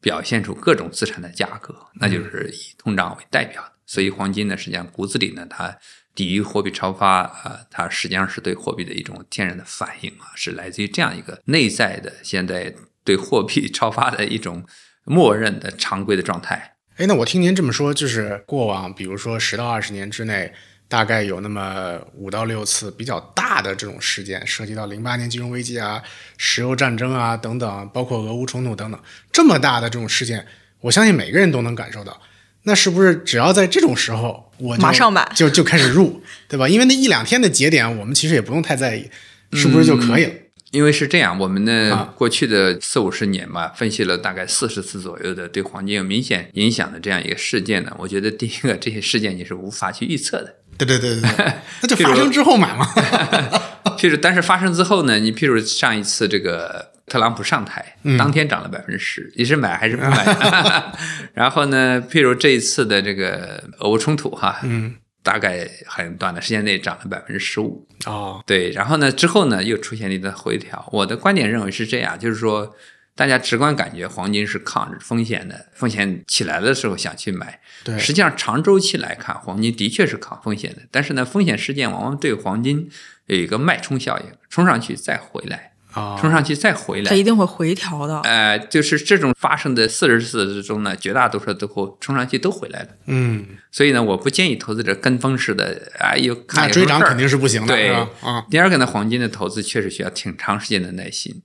表现出各种资产的价格，那就是以通胀为代表的。所以黄金呢，实际上骨子里呢，它抵御货币超发啊、它实际上是对货币的一种天然的反应啊，是来自于这样一个内在的现在对货币超发的一种默认的常规的状态。哎，那我听您这么说，就是过往比如说十到二十年之内，大概有那么五到六次比较大的这种事件，涉及到零八年金融危机啊、石油战争啊等等，包括俄乌冲突等等，这么大的这种事件，我相信每个人都能感受到。那是不是只要在这种时候，我就马上买就就开始入，对吧？因为那一两天的节点，我们其实也不用太在意，是不是就可以了？因为是这样，我们呢、啊过去的四五十年吧，分析了大概四十次左右的对黄金有明显影响的这样一个事件呢，我觉得第一个这些事件你是无法去预测的。对对对对对，那就发生之后买嘛。譬如，但是发生之后呢，你譬如上一次这个特朗普上台，当天涨了百分之十，你是买还是不买？然后呢，譬如这一次的这个俄乌冲突哈，嗯，大概很短的时间内涨了百分之十五，哦，对，然后呢，之后呢又出现了一段回调。我的观点认为是这样，就是说，大家直观感觉黄金是抗风险的，风险起来的时候想去买。对，实际上长周期来看，黄金的确是抗风险的，但是呢，风险事件往往对黄金有一个脉冲效应，冲上去再回来，啊，冲上去再回来。它一定会回调的。呃，就是这种发生的四十次之中呢，绝大多数都会冲上去都回来了。嗯，所以呢，我不建议投资者跟风式的，哎呦，看追涨肯定是不行的，对？啊，第二个呢，黄金的投资确实需要挺长时间的耐心。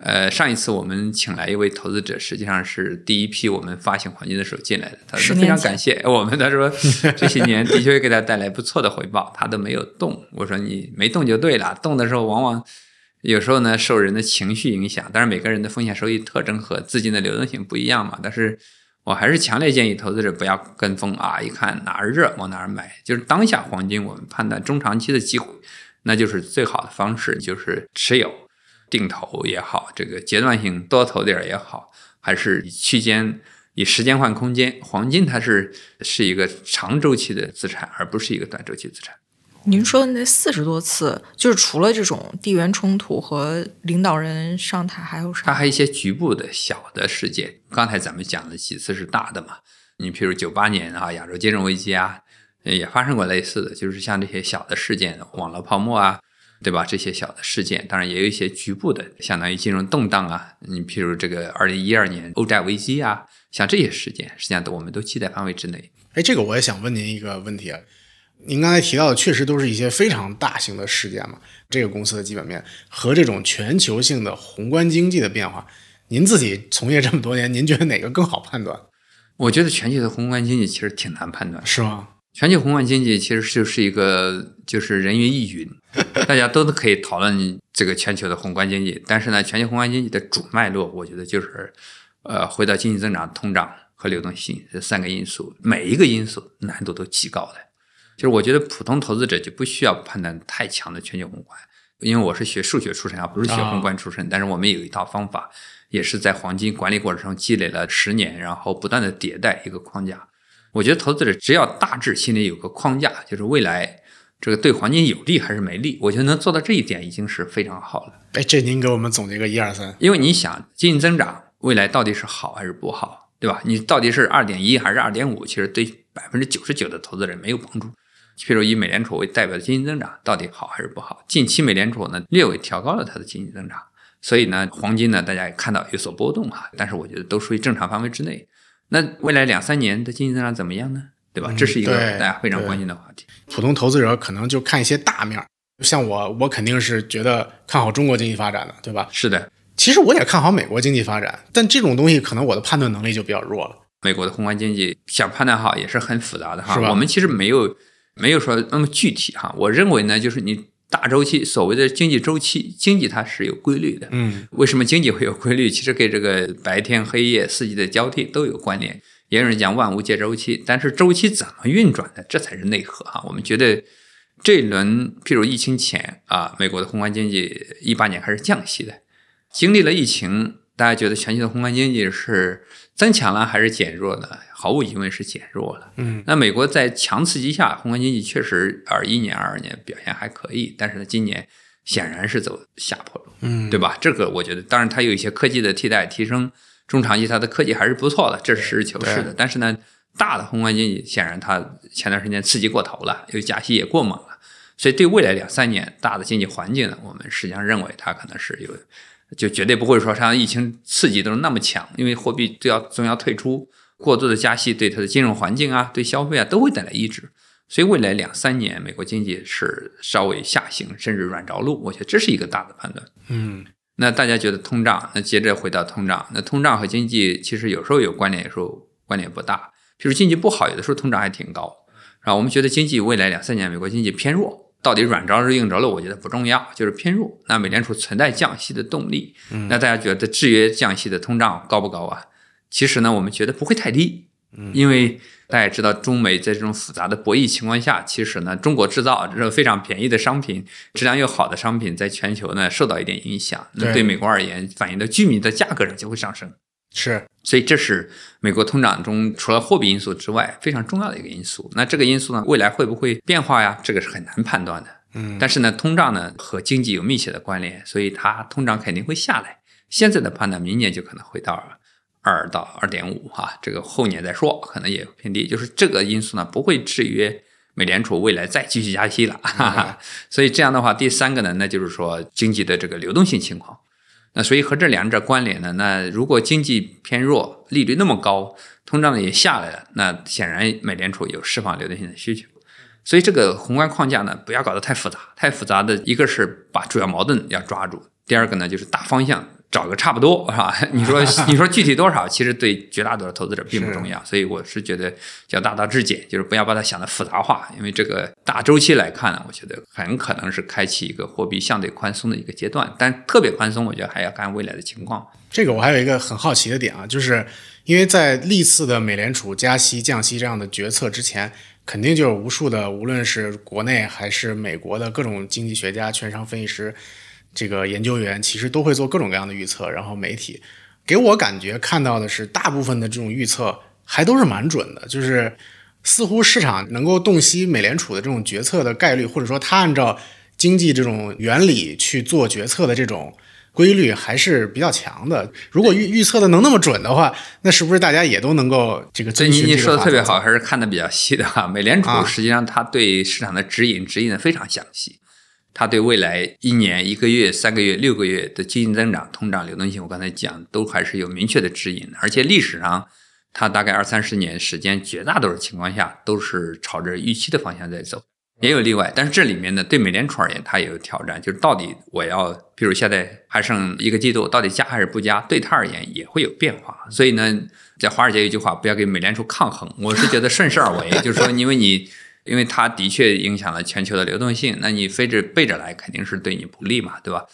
呃，上一次我们请来一位投资者，实际上是第一批我们发行黄金的时候进来的，他说非十年前常感谢 我们。他说这些年的确给他带来不错的回报，他都没有动。我说你没动就对了，动的时候往往有时候呢受人的情绪影响，当然每个人的风险收益特征和资金的流动性不一样嘛，但是。我还是强烈建议投资者不要跟风啊！一看哪儿热往哪儿买，就是当下黄金，我们判断中长期的机会，那就是最好的方式，就是持有、定投也好，这个阶段性多投点也好，还是区间以时间换空间。黄金它是是一个长周期的资产，而不是一个短周期资产。您说的那四十多次，就是除了这种地缘冲突和领导人上台，还有啥？它还有一些局部的小的事件。刚才咱们讲的几次是大的嘛，你譬如九八年啊，亚洲金融危机啊，也发生过类似的，就是像这些小的事件，网络泡沫啊，对吧？这些小的事件，当然也有一些局部的，相当于金融动荡啊。你譬如这个二零一二年欧债危机啊，像这些事件，实际上都我们都期待范围之内。哎，这个我也想问您一个问题啊。您刚才提到的确实都是一些非常大型的事件嘛，这个公司的基本面和这种全球性的宏观经济的变化，您自己从业这么多年，您觉得哪个更好判断？我觉得全球的宏观经济其实挺难判断。是吗？全球宏观经济其实就是一个就是人云亦云，大家都可以讨论这个全球的宏观经济，但是呢，全球宏观经济的主脉络，我觉得就是呃，回到经济增长、通胀和流动性这三个因素，每一个因素难度都极高的。就是我觉得普通投资者就不需要判断太强的全球宏观，因为我是学数学出身啊，不是学宏观出身，但是我们有一套方法，也是在黄金管理过程中积累了十年，然后不断的迭代一个框架。我觉得投资者只要大致心里有个框架，就是未来这个对黄金有利还是没利，我觉得能做到这一点已经是非常好了。哎，这您给我们总结个一二三。因为你想经济增长未来到底是好还是不好，对吧？你到底是二点一还是二点五，其实对百分之九十九的投资人没有帮助。譬如以美联储为代表的经济增长到底好还是不好？近期美联储呢略微调高了它的经济增长，所以呢黄金呢大家也看到有所波动啊，但是我觉得都属于正常范围之内。那未来两三年的经济增长怎么样呢？对吧？这是一个大家非常关心的话题。普通投资者可能就看一些大面儿，像我，我肯定是觉得看好中国经济发展的，对吧？是的，其实我也看好美国经济发展，但这种东西可能我的判断能力就比较弱了。美国的宏观经济想判断好也是很复杂的哈是吧。我们其实没有没有说那么具体哈。我认为呢，就是你大周期所谓的经济周期，经济它是有规律的。嗯，为什么经济会有规律？其实跟这个白天黑夜、四季的交替都有关联。也有人讲万物皆周期，但是周期怎么运转的，这才是内核哈。我们觉得这一轮，譬如疫情前啊，美国的宏观经济一八年开始降息的，经历了疫情，大家觉得全球的宏观经济是增强了还是减弱呢？毫无疑问是减弱了。嗯，那美国在强刺激下，宏观经济确实二一年、二二年表现还可以，但是呢，今年显然是走下坡路，嗯，对吧？这个我觉得，当然它有一些科技的替代提升，中长期它的科技还是不错的，这是实事求是的。但是呢，大的宏观经济显然它前段时间刺激过头了，又加息也过猛了，所以对未来两三年大的经济环境呢，我们实际上认为它可能是有，就绝对不会说像疫情刺激都是那么强，因为货币都要总要退出，过度的加息对它的金融环境啊、对消费啊都会带来抑制。所以未来两三年，美国经济是稍微下行，甚至软着陆，我觉得这是一个大的判断。嗯，那大家觉得通胀，那接着回到通胀，那通胀和经济其实有时候有关联，有时候关联不大。譬如经济不好，有的时候通胀还挺高，啊，我们觉得经济未来两三年美国经济偏弱，到底软着陆硬着陆，我觉得不重要，就是偏弱。那美联储存在降息的动力，那大家觉得制约降息的通胀高不高啊？其实呢，我们觉得不会太低，因为大家也知道，中美在这种复杂的博弈情况下，其实呢，中国制造这种非常便宜的商品，质量又好的商品，在全球呢受到一点影响。那对对美国而言，反映到居民的价格上就会上升。是，所以这是美国通胀中除了货币因素之外非常重要的一个因素。那这个因素呢，未来会不会变化呀？这个是很难判断的。嗯，但是呢，通胀呢和经济有密切的关联，所以它通胀肯定会下来。现在的判断，明年就可能回到二到二点五哈，这个后年再说，可能也偏低。就是这个因素呢，不会制约美联储未来再继续加息了。哈哈。所以这样的话，第三个呢，那就是说经济的这个流动性情况。那所以和这两者关联呢，那如果经济偏弱，利率那么高，通胀呢也下来了，那显然美联储有释放流动性的需求。所以这个宏观框架呢，不要搞得太复杂。太复杂的一个是把主要矛盾要抓住，第二个呢就是大方向找个差不多，是吧？你说 你说具体多少，其实对绝大多数投资者并不重要。所以我是觉得叫大道至简，就是不要把它想的复杂化。因为这个大周期来看呢，我觉得很可能是开启一个货币相对宽松的一个阶段，但特别宽松，我觉得还要看未来的情况。这个我还有一个很好奇的点啊，就是因为在历次的美联储加息、降息这样的决策之前，肯定就有无数的，无论是国内还是美国的各种经济学家、券商分析师、这个研究员，其实都会做各种各样的预测。然后媒体给我感觉看到的是，大部分的这种预测还都是蛮准的，就是似乎市场能够洞悉美联储的这种决策的概率，或者说它按照经济这种原理去做决策的这种。规律还是比较强的。如果预预测的能那么准的话，那是不是大家也都能够这个所遵循这个你你说的特别好，还是看的比较细的哈。美联储啊实际上它对市场的指引指引的非常详细，它对未来一年、一个月、三个月、六个月的经济增长、通胀、流动性，我刚才讲都还是有明确的指引，而且历史上它大概二三十年时间，绝大多数情况下都是朝着预期的方向在走。也有例外，但是这里面呢，对美联储而言，它也有挑战，就是到底我要，比如现在还剩一个季度，到底加还是不加，对它而言也会有变化。所以呢，在华尔街有一句话，不要跟美联储抗衡。我是觉得顺势而为，就是说，因为你，因为它的确影响了全球的流动性，那你非着背着来，肯定是对你不利嘛，对吧？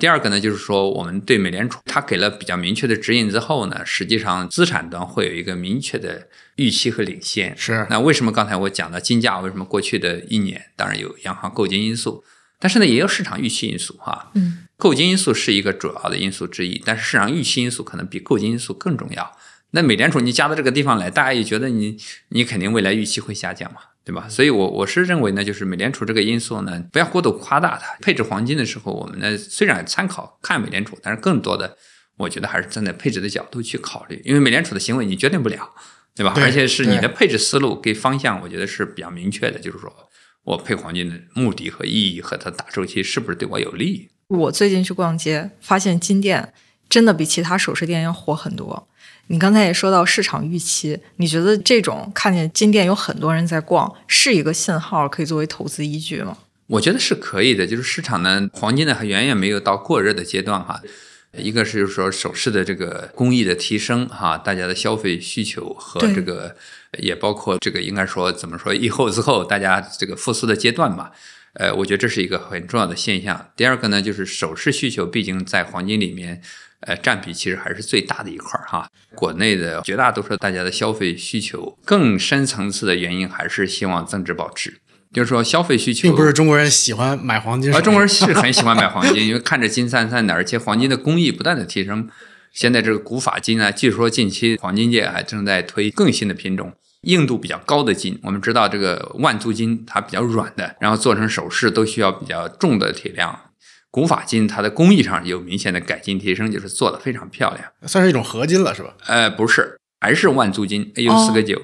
第二个呢，就是说我们对美联储，它给了比较明确的指引之后呢，实际上资产端会有一个明确的预期和领先。是那为什么刚才我讲到金价为什么过去的一年，当然有央行购金因素，但是呢也有市场预期因素哈。嗯，购金因素是一个主要的因素之一，但是市场预期因素可能比购金因素更重要。那美联储你加到这个地方来，大家也觉得你你肯定未来预期会下降嘛，对吧？所以我我是认为呢，就是美联储这个因素呢，不要过度夸大它。配置黄金的时候，我们呢虽然参考看美联储，但是更多的我觉得还是站在配置的角度去考虑，因为美联储的行为你决定不了，对吧？对而且是你的配置思路跟方向，我觉得是比较明确的，就是说我配黄金的目的和意义和它大周期是不是对我有利？我最近去逛街，发现金店真的比其他首饰店要火很多。你刚才也说到市场预期，你觉得这种看见金店有很多人在逛，是一个信号，可以作为投资依据吗？我觉得是可以的，就是市场呢，黄金呢还远远没有到过热的阶段哈。一个是就是说首饰的这个工艺的提升哈，大家的消费需求和这个也包括这个应该说怎么说以后之后大家这个复苏的阶段吧。呃，我觉得这是一个很重要的现象。第二个呢，就是首饰需求，毕竟在黄金里面，呃，占比其实还是最大的一块儿哈。国内的绝大多数大家的消费需求，更深层次的原因还是希望增值保值。就是说消费需求并不是中国人喜欢买黄金首啊，中国人是 很喜欢买黄金，因为看着金灿灿的，而且黄金的工艺不断的提升。现在这个古法金啊，据说近期黄金界还正在推更新的品种，硬度比较高的金。我们知道这个万足金它比较软的，然后做成首饰都需要比较重的铁量。古法金它的工艺上有明显的改进提升，就是做的非常漂亮。算是一种合金了，是吧？呃，不是，还是万足金 AU 四个九，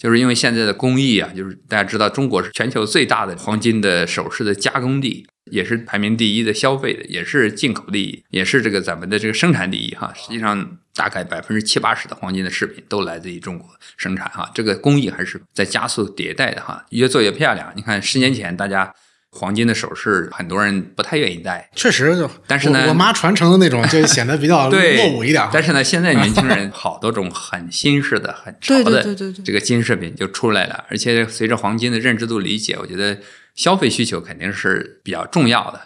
就是因为现在的工艺啊，就是大家知道中国是全球最大的黄金的首饰的加工地，也是排名第一的消费的，也是进口第一，也是这个咱们的这个生产第一哈。实际上，大概百分之七八十的黄金的饰品都来自于中国生产哈，这个工艺还是在加速迭代的哈，越做越漂亮。你看十年前大家。黄金的首饰，很多人不太愿意戴。确实就，但是呢我我妈传承的那种就显得比较 对落伍一点。但是呢，现在年轻人好多种很新式的、很潮 对对的对对对这个金饰品就出来了，而且随着黄金的认知度理解，我觉得消费需求肯定是比较重要的。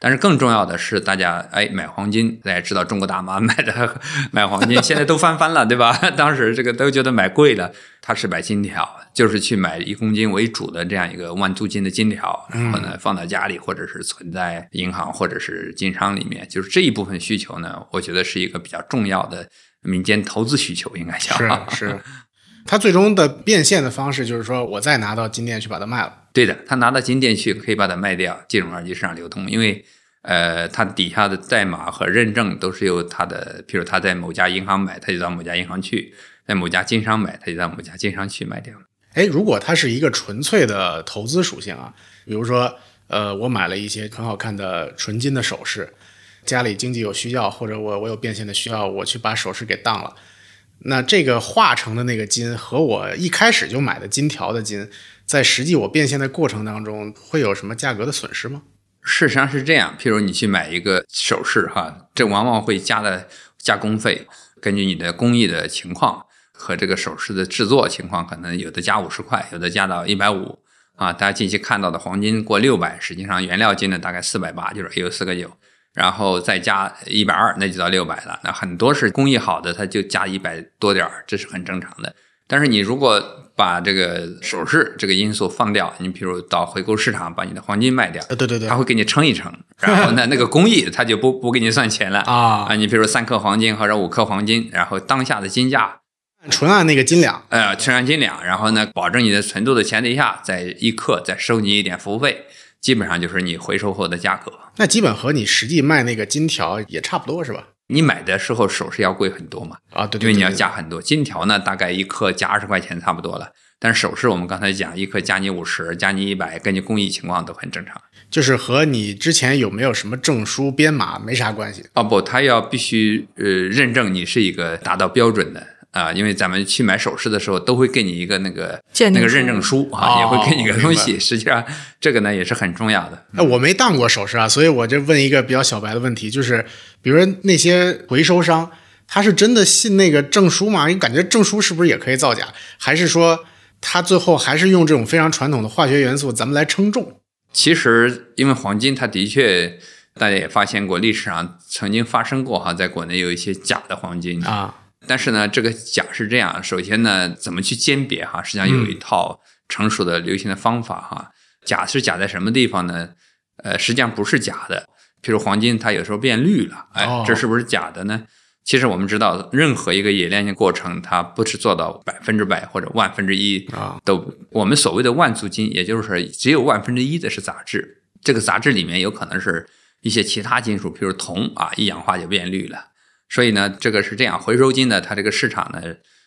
但是更重要的是，大家哎买黄金，大家知道中国大妈 买的买黄金，现在都翻番了，对吧？当时这个都觉得买贵了，他是买金条，就是去买一公斤为主的这样一个万足金的金条，然后呢放到家里，或者是存在银行或者是金商里面，就是这一部分需求呢，我觉得是一个比较重要的民间投资需求，应该叫。是是，它最终的变现的方式就是说我再拿到金店去把它卖了。对的，他拿到金店去可以把它卖掉，进入二级市场流通，因为呃，它底下的代码和认证都是由他的，比如他在某家银行买，他就到某家银行去；在某家经商买，他就到某家经商去卖掉。哎，如果它是一个纯粹的投资属性啊，比如说，呃，我买了一些很好看的纯金的首饰，家里经济有需要，或者我我有变现的需要，我去把首饰给当了，那这个化成的那个金和我一开始就买的金条的金，在实际我变现的过程当中，会有什么价格的损失吗？事实上是这样，譬如你去买一个首饰哈，这往往会加的加工费，根据你的工艺的情况和这个首饰的制作情况，可能有的加五十块，有的加到一百五啊。大家近期看到的黄金过六百，实际上原料金呢大概四百八，就是 AU 四个九，然后再加一百二，那就到六百了。那很多是工艺好的，它就加一百多点儿，这是很正常的。但是你如果把这个首饰这个因素放掉，你比如到回购市场把你的黄金卖掉，呃，对对对他，会给你称一称，然后呢，那个工艺他就不不给你算钱了啊啊。你比如三克黄金或者五克黄金，然后当下的金价，纯按那个斤两，呃，纯按斤两，然后呢，保证你的纯度的前提下，再一克再收你一点服务费，基本上就是你回收后的价格。那基本和你实际卖那个金条也差不多是吧？你买的时候首饰要贵很多嘛，啊，对对对，因为你要加很多。金条呢，大概一克加二十块钱差不多了，但是首饰我们刚才讲，一克加你五十，加你一百，根据工艺情况都很正常。就是和你之前有没有什么证书编码没啥关系。哦不，他要必须呃认证你是一个达到标准的啊，因为咱们去买首饰的时候都会给你一个那个鉴定书那个认证书啊，哦也会给你个东西。实际上这个呢也是很重要的。哎，我没当过首饰啊，所以我就问一个比较小白的问题，就是比如说那些回收商，他是真的信那个证书吗？因为感觉证书是不是也可以造假？还是说他最后还是用这种非常传统的化学元素咱们来称重？其实因为黄金它的确。大家也发现过，历史上曾经发生过哈，在国内有一些假的黄金啊。但是呢，这个假是这样，首先呢，怎么去鉴别哈？实际上有一套成熟的、流行的方法哈。假是假在什么地方呢？呃，实际上不是假的。譬如黄金，它有时候变绿了，哎，哦这是不是假的呢？其实我们知道，任何一个冶炼的过程，它不是做到百分之百或者万分之一啊都。我们所谓的万足金，也就是说，只有万分之一的是杂质，这个杂质里面有可能是一些其他金属，譬如铜啊，一氧化就变绿了。所以呢，这个是这样，回收金呢，它这个市场呢，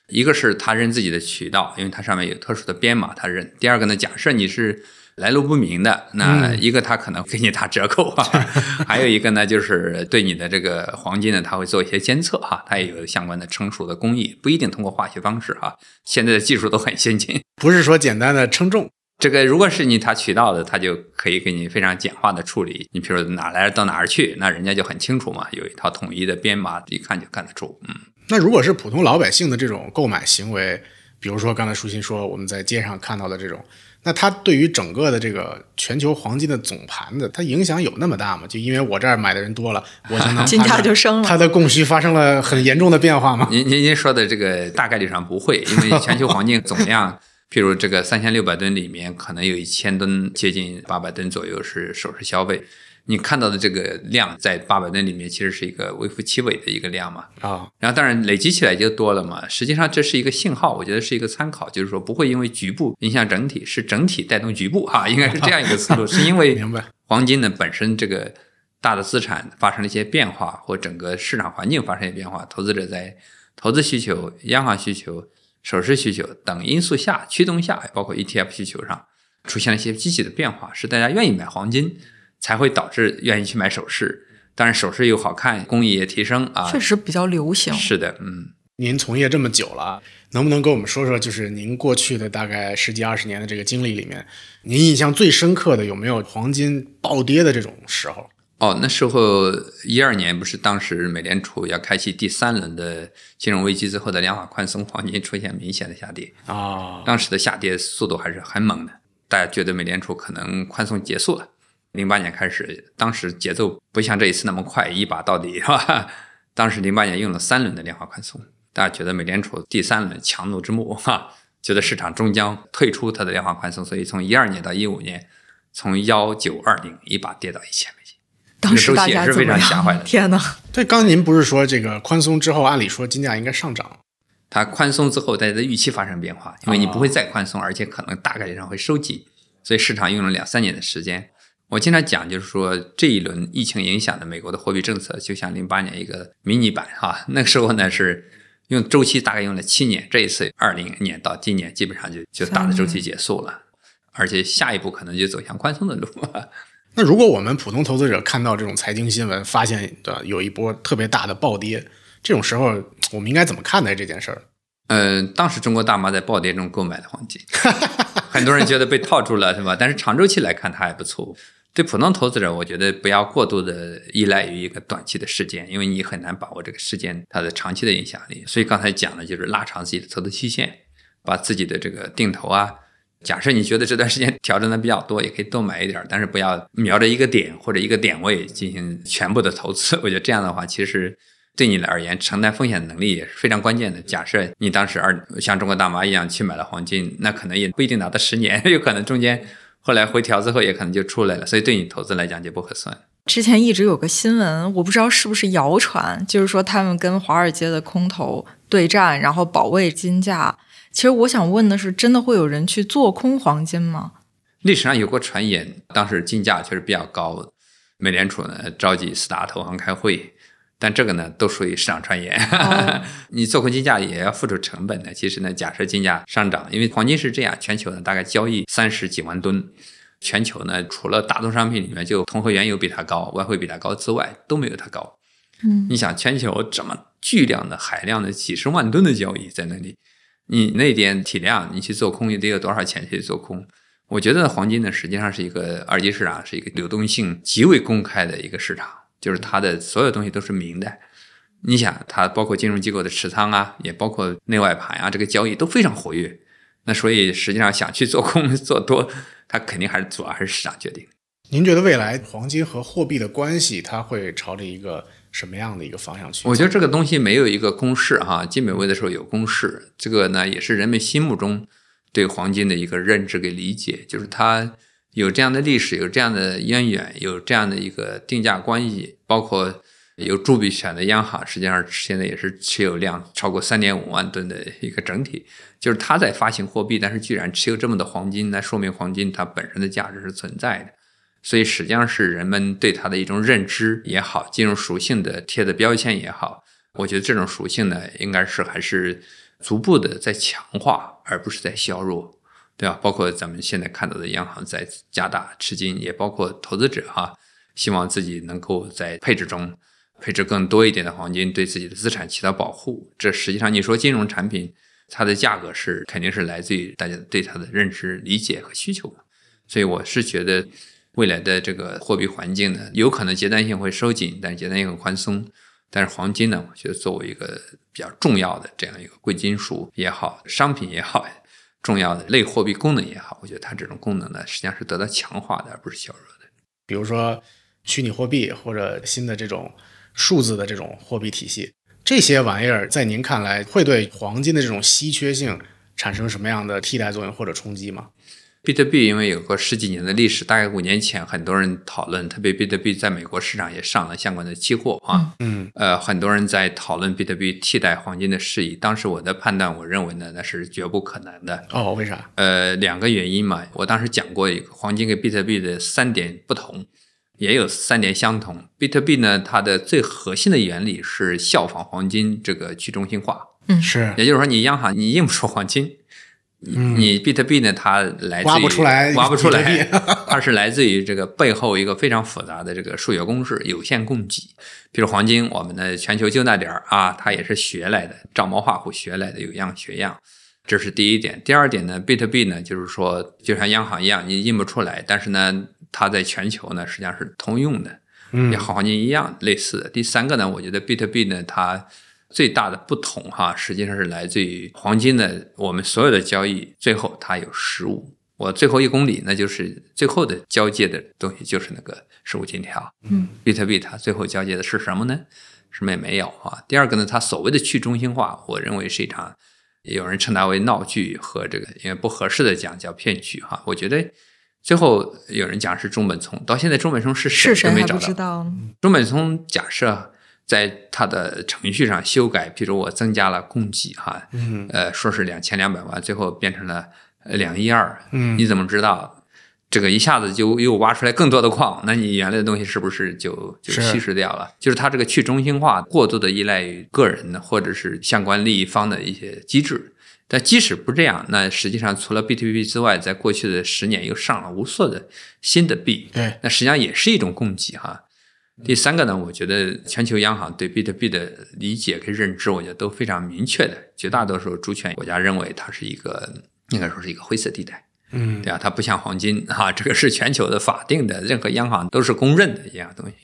一个是它认自己的渠道，因为它上面有特殊的编码，它认；第二个呢，假设你是来路不明的，那一个它可能给你打折扣啊，还有一个呢，就是对你的这个黄金呢，它会做一些监测哈，它也有相关的成熟的工艺，不一定通过化学方式哈，现在的技术都很先进。不是说简单的称重。这个如果是你他渠道的，他就可以给你非常简化的处理。你比如哪来到哪儿去，那人家就很清楚嘛，有一套统一的编码，一看就看得出。嗯，那如果是普通老百姓的这种购买行为，比如说刚才舒心说我们在街上看到的这种，那它对于整个的这个全球黄金的总盘子，它影响有那么大吗？就因为我这儿买的人多了，我 就能金价就升了它的供需发生了很严重的变化吗？您您您说的这个大概率上不会，因为全球黄金总量。譬如这个三千六百吨里面，可能有一千吨，接近八百吨左右是首饰消费。你看到的这个量在八百吨里面，其实是一个微乎其微的一个量嘛。啊，然后当然累积起来就多了嘛。实际上这是一个信号，我觉得是一个参考，就是说不会因为局部影响整体，是整体带动局部哈，应该是这样一个思路。是因为。黄金呢本身这个大的资产发生了一些变化，或整个市场环境发生一些变化，投资者在投资需求、央行需求、首饰需求等因素下驱动下，包括 ETF 需求上出现了一些积极的变化，是大家愿意买黄金。才会导致愿意去买首饰，当然首饰又好看，工艺也提升啊，确实比较流行。是的，嗯，您从业这么久了，能不能跟我们说说，就是您过去的大概十几二十年的这个经历里面，您印象最深刻的有没有黄金暴跌的这种时候？哦，那时候一二年不是当时美联储要开启第三轮的金融危机之后的量化宽松，黄金出现明显的下跌啊，当时的下跌速度还是很猛的，大家觉得美联储可能宽松结束了。零八年开始，当时节奏不像这一次那么快，一把到底是吧？当时零八年用了三轮的量化宽松，大家觉得美联储第三轮强弩之末，哈，觉得市场终将退出它的量化宽松，所以从一二年到一五年，从幺九二零一把跌到一千美金，当时大家是非常吓坏的。天呐，对，刚才您不是说这个宽松之后，按理说金价应该上涨？它宽松之后，大家的预期发生变化，因为你不会再宽松，而且可能大概率上会收紧，所以市场用了两三年的时间。我经常讲，就是说这一轮疫情影响的美国的货币政策，就像零八年一个迷你版哈。那个时候呢是用周期大概用了七年，这一次二零年到今年基本上就就大的周期结束了，而且下一步可能就走向宽松的路。那如果我们普通投资者看到这种财经新闻，发现的有一波特别大的暴跌，这种时候我们应该怎么看待这件事儿？嗯，当时中国大妈在暴跌中购买的黄金，很多人觉得被套住了，是吧？但是长周期来看，它还不错。对普通投资者，我觉得不要过度的依赖于一个短期的事件，因为你很难把握这个事件它的长期的影响力。所以刚才讲的就是拉长自己的投资期限，把自己的这个定投啊，假设你觉得这段时间调整的比较多，也可以多买一点，但是不要瞄着一个点或者一个点位进行全部的投资。我觉得这样的话，其实对你而言承担风险能力也是非常关键的。假设你当时二像中国大妈一样去买了黄金，那可能也不一定拿到十年，有可能中间。后来回调之后也可能就出来了，所以对你投资来讲就不合算。之前一直有个新闻，我不知道是不是谣传，就是说他们跟华尔街的空头对战，然后保卫金价。其实我想问的是，真的会有人去做空黄金吗？历史上有过传言，当时金价确实比较高，美联储呢召集四大投行开会。但这个呢，都属于市场传言。你做空金价也要付出成本的。其实呢，假设金价上涨，因为黄金是这样，全球呢大概交易三十几万吨，全球呢除了大宗商品里面就铜和原油比它高，外汇比它高之外，都没有它高。嗯，你想全球这么巨量的海量的几十万吨的交易在那里，你那点体量，你去做空也得有多少钱去做空？我觉得黄金呢，实际上是一个二级市场，是一个流动性极为公开的一个市场。就是它的所有东西都是明的，你想，它包括金融机构的持仓啊，也包括内外盘啊，这个交易都非常活跃。那所以实际上想去做空 做多，它肯定还是主要还是市场决定。您觉得未来黄金和货币的关系，它会朝着一个什么样的一个方向去？我觉得这个东西没有一个公式哈，金本位的时候有公式，这个呢也是人们心目中对黄金的一个认知跟理解，就是它。有这样的历史，有这样的渊源，有这样的一个定价关系，包括有铸币权的央行，实际上现在也是持有量超过三点五万吨的一个整体，就是它在发行货币，但是居然持有这么多黄金，那说明黄金它本身的价值是存在的，所以实际上是人们对它的一种认知也好，金融属性的贴的标签也好，我觉得这种属性呢，应该是还是逐步的在强化，而不是在削弱。对吧？包括咱们现在看到的央行在加大吃金，也包括投资者哈，希望自己能够在配置中配置更多一点的黄金，对自己的资产起到保护。这实际上你说金融产品它的价格是肯定是来自于大家对它的认知、理解和需求嘛。所以我是觉得未来的这个货币环境呢，有可能阶段性会收紧，但是阶段性很宽松。但是黄金呢，我觉得作为一个比较重要的这样一个贵金属也好，商品也好。重要的类货币功能也好，我觉得它这种功能呢，实际上是得到强化的，而不是削弱的。比如说虚拟货币或者新的这种数字的这种货币体系，这些玩意儿在您看来会对黄金的这种稀缺性产生什么样的替代作用或者冲击吗？比特币因为有个十几年的历史，大概五年前很多人讨论，特别比特币在美国市场也上了相关的期货啊，嗯，呃，很多人在讨论比特币替代黄金的事宜。当时我的判断，我认为呢，那是绝不可能的。哦，为啥？呃，两个原因嘛，我当时讲过一个黄金跟比特币的三点不同，也有三点相同。比特币呢，它的最核心的原理是效仿黄金这个去中心化，嗯是也就是说，你央行你印不出黄金。你比特币呢？它来自于挖不出来挖不出来，它是来自于这个背后一个非常复杂的这个数学公式，有限供给。比如黄金，我们的全球就那点儿啊，它也是学来的，照猫画虎学来的，有样学样。这是第一点。第二点呢，比特币呢，就是说，就像央行一样，你印不出来，但是呢，它在全球呢实际上是通用的，嗯也和黄金一样类似的。第三个呢，我觉得比特币呢，它最大的不同哈，实际上是来自于黄金的，我们所有的交易最后它有实物。我最后一公里，那就是最后的交界的东西，就是那个实物金条。嗯，比特币它最后交界的是什么呢？什么也没有啊。第二个呢，它所谓的去中心化，我认为是一场，有人称它为闹剧和这个因为不合适的讲叫骗局哈。我觉得最后有人讲是中本聪，到现在中本聪是是谁谁都没找到？中本聪假设在它的程序上修改，比如我增加了供给哈，嗯呃，说是两千两百万，最后变成了呃两亿二，嗯你怎么知道？这个一下子就又挖出来更多的矿，那你原来的东西是不是就就稀释掉了？就是它这个去中心化过度的依赖于个人的或者是相关利益方的一些机制。但即使不这样，那实际上除了 BTP 之外，在过去的十年又上了无数的新的币，对，那实际上也是一种供给哈。第三个呢，我觉得全球央行对比特币的理解跟认知，我觉得都非常明确的。绝大多数主权国家认为它是一个，应该说是一个灰色地带，嗯对啊，它不像黄金哈、这个是全球的法定的，任何央行都是公认的一样东西。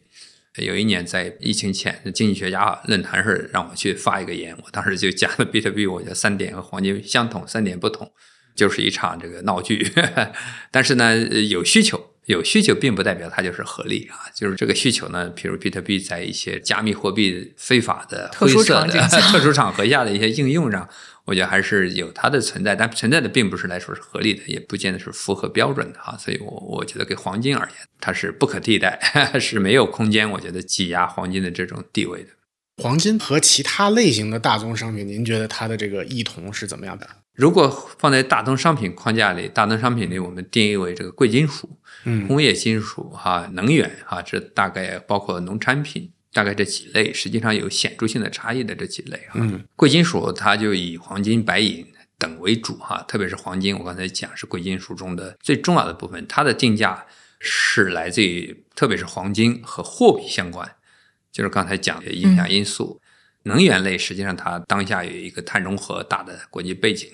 有一年在疫情前，经济学家论坛上让我去发一个言，我当时就讲了比特币，我觉得三点和黄金相同，三点不同，就是一场这个闹剧。但是呢，呃有需求，有需求并不代表它就是合理啊。就是这个需求呢，比如比特币在一些加密货币非法的、特殊灰色的 特殊场合下的一些应用上，我觉得还是有它的存在，但存在的并不是来说是合理的，也不见得是符合标准的哈。所以我我觉得给黄金而言，它是不可替代，是没有空间，我觉得挤压黄金的这种地位的。黄金和其他类型的大宗商品，您觉得它的这个异同是怎么样的？如果放在大宗商品框架里，大宗商品里我们定义为这个贵金属、嗯工业金属、哈能源哈，这大概包括农产品，大概这几类，实际上有显著性的差异的这几类哈。嗯贵金属它就以黄金、白银等为主哈，特别是黄金，我刚才讲是贵金属中的最重要的部分，它的定价是来自于特别是黄金和货币相关，就是刚才讲的影响因素。能源类实际上它当下有一个碳中和大的国际背景，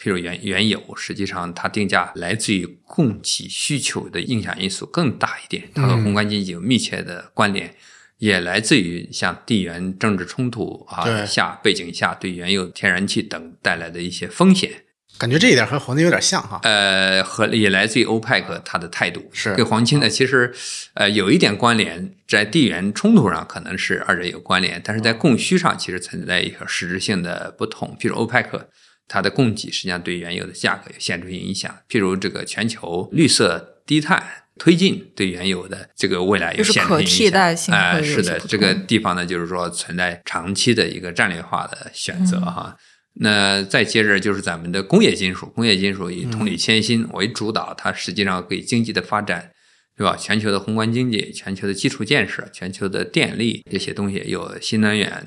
譬如原原油，实际上它定价来自于供给需求的影响因素更大一点，它和宏观经济有密切的关联。也来自于像地缘政治冲突啊下背景下对原油、天然气等带来的一些风险，感觉这一点和黄金有点像哈。呃，和也来自于欧派克它的态度是跟黄金呢，其实呃有一点关联，在地缘冲突上可能是二者有关联，但是在供需上其实存在一个实质性的不同。譬如欧派克它的供给实际上对原油的价格有显著性影响，譬如这个全球绿色低碳。推进对原油的这个未来有就是显著性影响，可替代性哎、是的，这个地方呢，就是说存在长期的一个战略化的选择哈。那再接着就是咱们的工业金属，工业金属以铜铝铅锌为主导，它实际上给经济的发展，对吧？全球的宏观经济、全球的基础建设、全球的电力这些东西，有新能源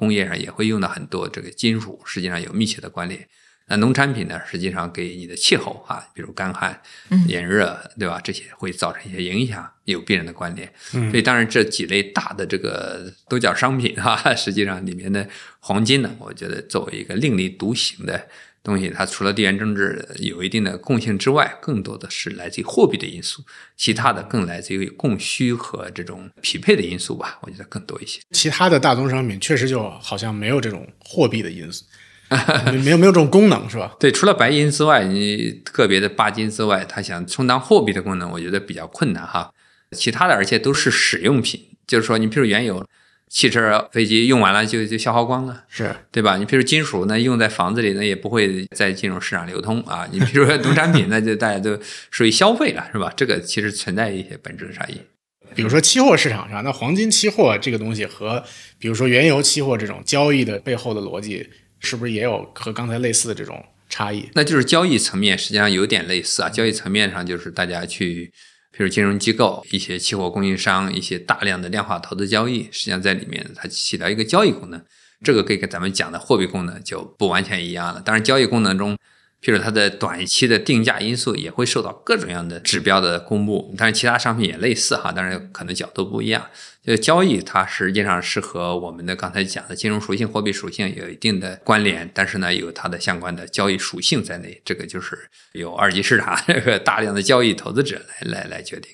工业上也会用到很多这个金属，实际上有密切的关联。那农产品呢，实际上给你的气候啊，比如干旱、嗯炎热，对吧？这些会造成一些影响，有必然的关联。嗯所以当然这几类大的这个都叫商品哈、实际上里面的黄金呢，我觉得作为一个另立独行的东西，它除了地缘政治有一定的共性之外，更多的是来自于货币的因素，其他的更来自于供需和这种匹配的因素吧，我觉得更多一些。其他的大宗商品确实就好像没有这种货币的因素，没没有没有这种功能是吧？对，除了白银之外，你个别的钯金之外，它想充当货币的功能，我觉得比较困难哈。其他的，而且都是使用品，就是说，你比如原油，汽车、飞机用完了就就消耗光了，是对吧？你比如金属呢，用在房子里呢，也不会再进入市场流通啊。你比如说农产品，那就大家都属于消费了，是吧？这个其实存在一些本质的差异。比如说期货市场上，那黄金期货这个东西和比如说原油期货这种交易的背后的逻辑，是不是也有和刚才类似的这种差异？那就是交易层面实际上有点类似啊。交易层面上就是大家去。比如金融机构、一些期货供应商、一些大量的量化投资交易，实际上在里面它起到一个交易功能。这个跟咱们讲的货币功能就不完全一样了。当然，交易功能中。譬如它的短期的定价因素也会受到各种各样的指标的公布，但是其他商品也类似哈，当然可能角度不一样。就交易它实际上是和我们的刚才讲的金融属性、货币属性有一定的关联，但是呢有它的相关的交易属性在内，这个就是由二级市场 这个大量的交易投资者来来来决定。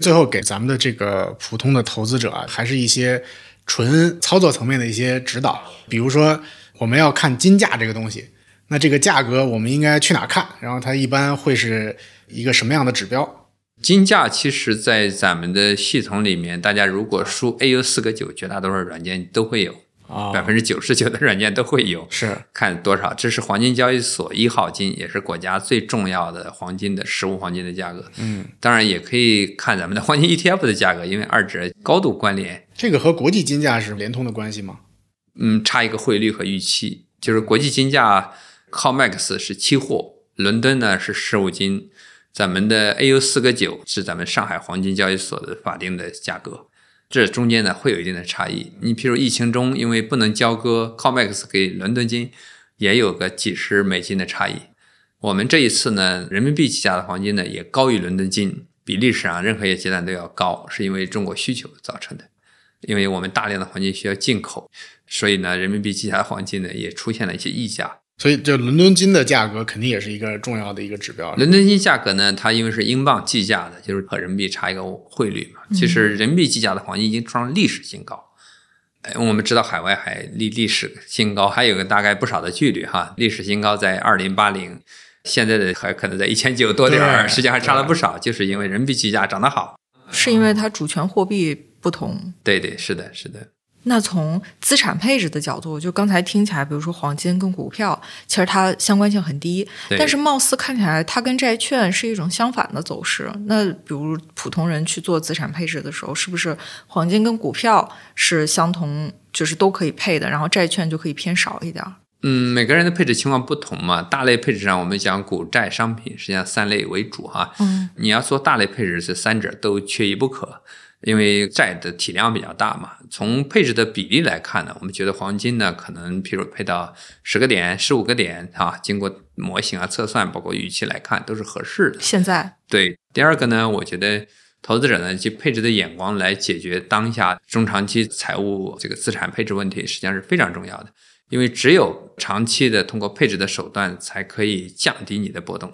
最后给咱们的这个普通的投资者啊，还是一些纯操作层面的一些指导，比如说我们要看金价这个东西。那这个价格我们应该去哪看？然后它一般会是一个什么样的指标？金价其实，在咱们的系统里面，大家如果输 AU 四个九，绝大多数软件都会有啊，百分之九十九的软件都会有。是看多少？这是黄金交易所一号金，也是国家最重要的黄金的实物黄金的价格。嗯，当然也可以看咱们的黄金 ETF 的价格，因为二者高度关联。这个和国际金价是连通的关系吗？嗯，差一个汇率和预期，就是国际金价。COMEX 是期货，伦敦呢是实物金，咱们的 AU 四个九是咱们上海黄金交易所的法定的价格，这中间呢会有一定的差异。你譬如疫情中，因为不能交割，COMEX 给伦敦金也有个几十美金的差异。我们这一次呢，人民币计价的黄金呢也高于伦敦金，比历史上任何一个阶段都要高，是因为中国需求造成的。因为我们大量的黄金需要进口，所以呢，人民币计价的黄金呢也出现了一些溢价。所以，这伦敦金的价格肯定也是一个重要的一个指标。伦敦金价格呢，它因为是英镑计价的，就是和人民币差一个汇率嘛。其实人民币计价的黄金已经创历史新高。哎，我们知道海外还历历史新高还有个大概不少的距离哈。历史新高在二零八零，现在的还可能在一千九多点儿，实际上还差了不少，就是因为人民币计价涨得好。是因为它主权货币不同。对对，是的，是的。那从资产配置的角度，就刚才听起来，比如说黄金跟股票，其实它相关性很低，但是貌似看起来它跟债券是一种相反的走势。那比如普通人去做资产配置的时候，是不是黄金跟股票是相同，就是都可以配的，然后债券就可以偏少一点？嗯，每个人的配置情况不同嘛。大类配置上，我们讲股债商品，实际上三类为主哈。嗯，你要做大类配置，这三者都缺一不可。因为债的体量比较大嘛，从配置的比例来看呢，我们觉得黄金呢，可能譬如配到十个点、十五个点啊，经过模型啊测算，包括预期来看，都是合适的。现在对第二个呢，我觉得投资者呢，就配置的眼光来解决当下中长期财务这个资产配置问题，实际上是非常重要的。因为只有长期的通过配置的手段，才可以降低你的波动，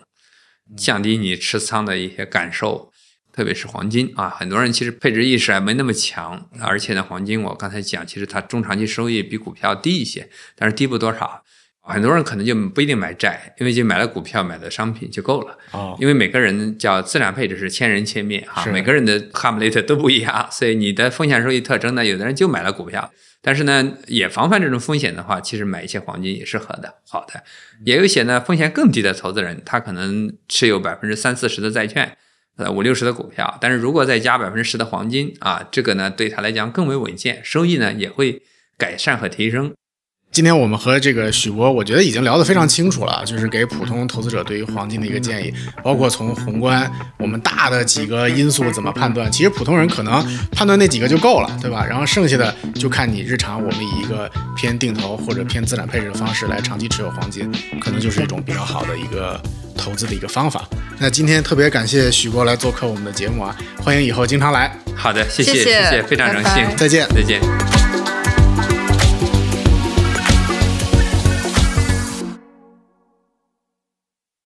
降低你持仓的一些感受。特别是黄金啊，很多人其实配置意识还没那么强，而且呢，黄金我刚才讲，其实它中长期收益比股票低一些，但是低不多少。很多人可能就不一定买债，因为就买了股票、买了商品就够了。哦，因为每个人叫资产配置是千人千面哈，每个人的哈姆雷特都不一样，所以你的风险收益特征呢，有的人就买了股票，但是呢，也防范这种风险的话，其实买一些黄金也是合的好的。也有一些呢风险更低的投资人，他可能持有百分之三四十的债券。呃，五六十的股票，但是如果再加百分之十的黄金啊，这个呢对他来讲更为稳健，收益呢也会改善和提升。今天我们和这个许博，我觉得已经聊得非常清楚了，就是给普通投资者对于黄金的一个建议，包括从宏观我们大的几个因素怎么判断，其实普通人可能判断那几个就够了，对吧？然后剩下的就看你日常我们以一个偏定投或者偏资产配置的方式来长期持有黄金，可能就是一种比较好的一个投资的一个方法。那今天特别感谢许博来做客我们的节目啊，欢迎以后经常来。好的，谢谢谢谢，非常荣幸，再见再见。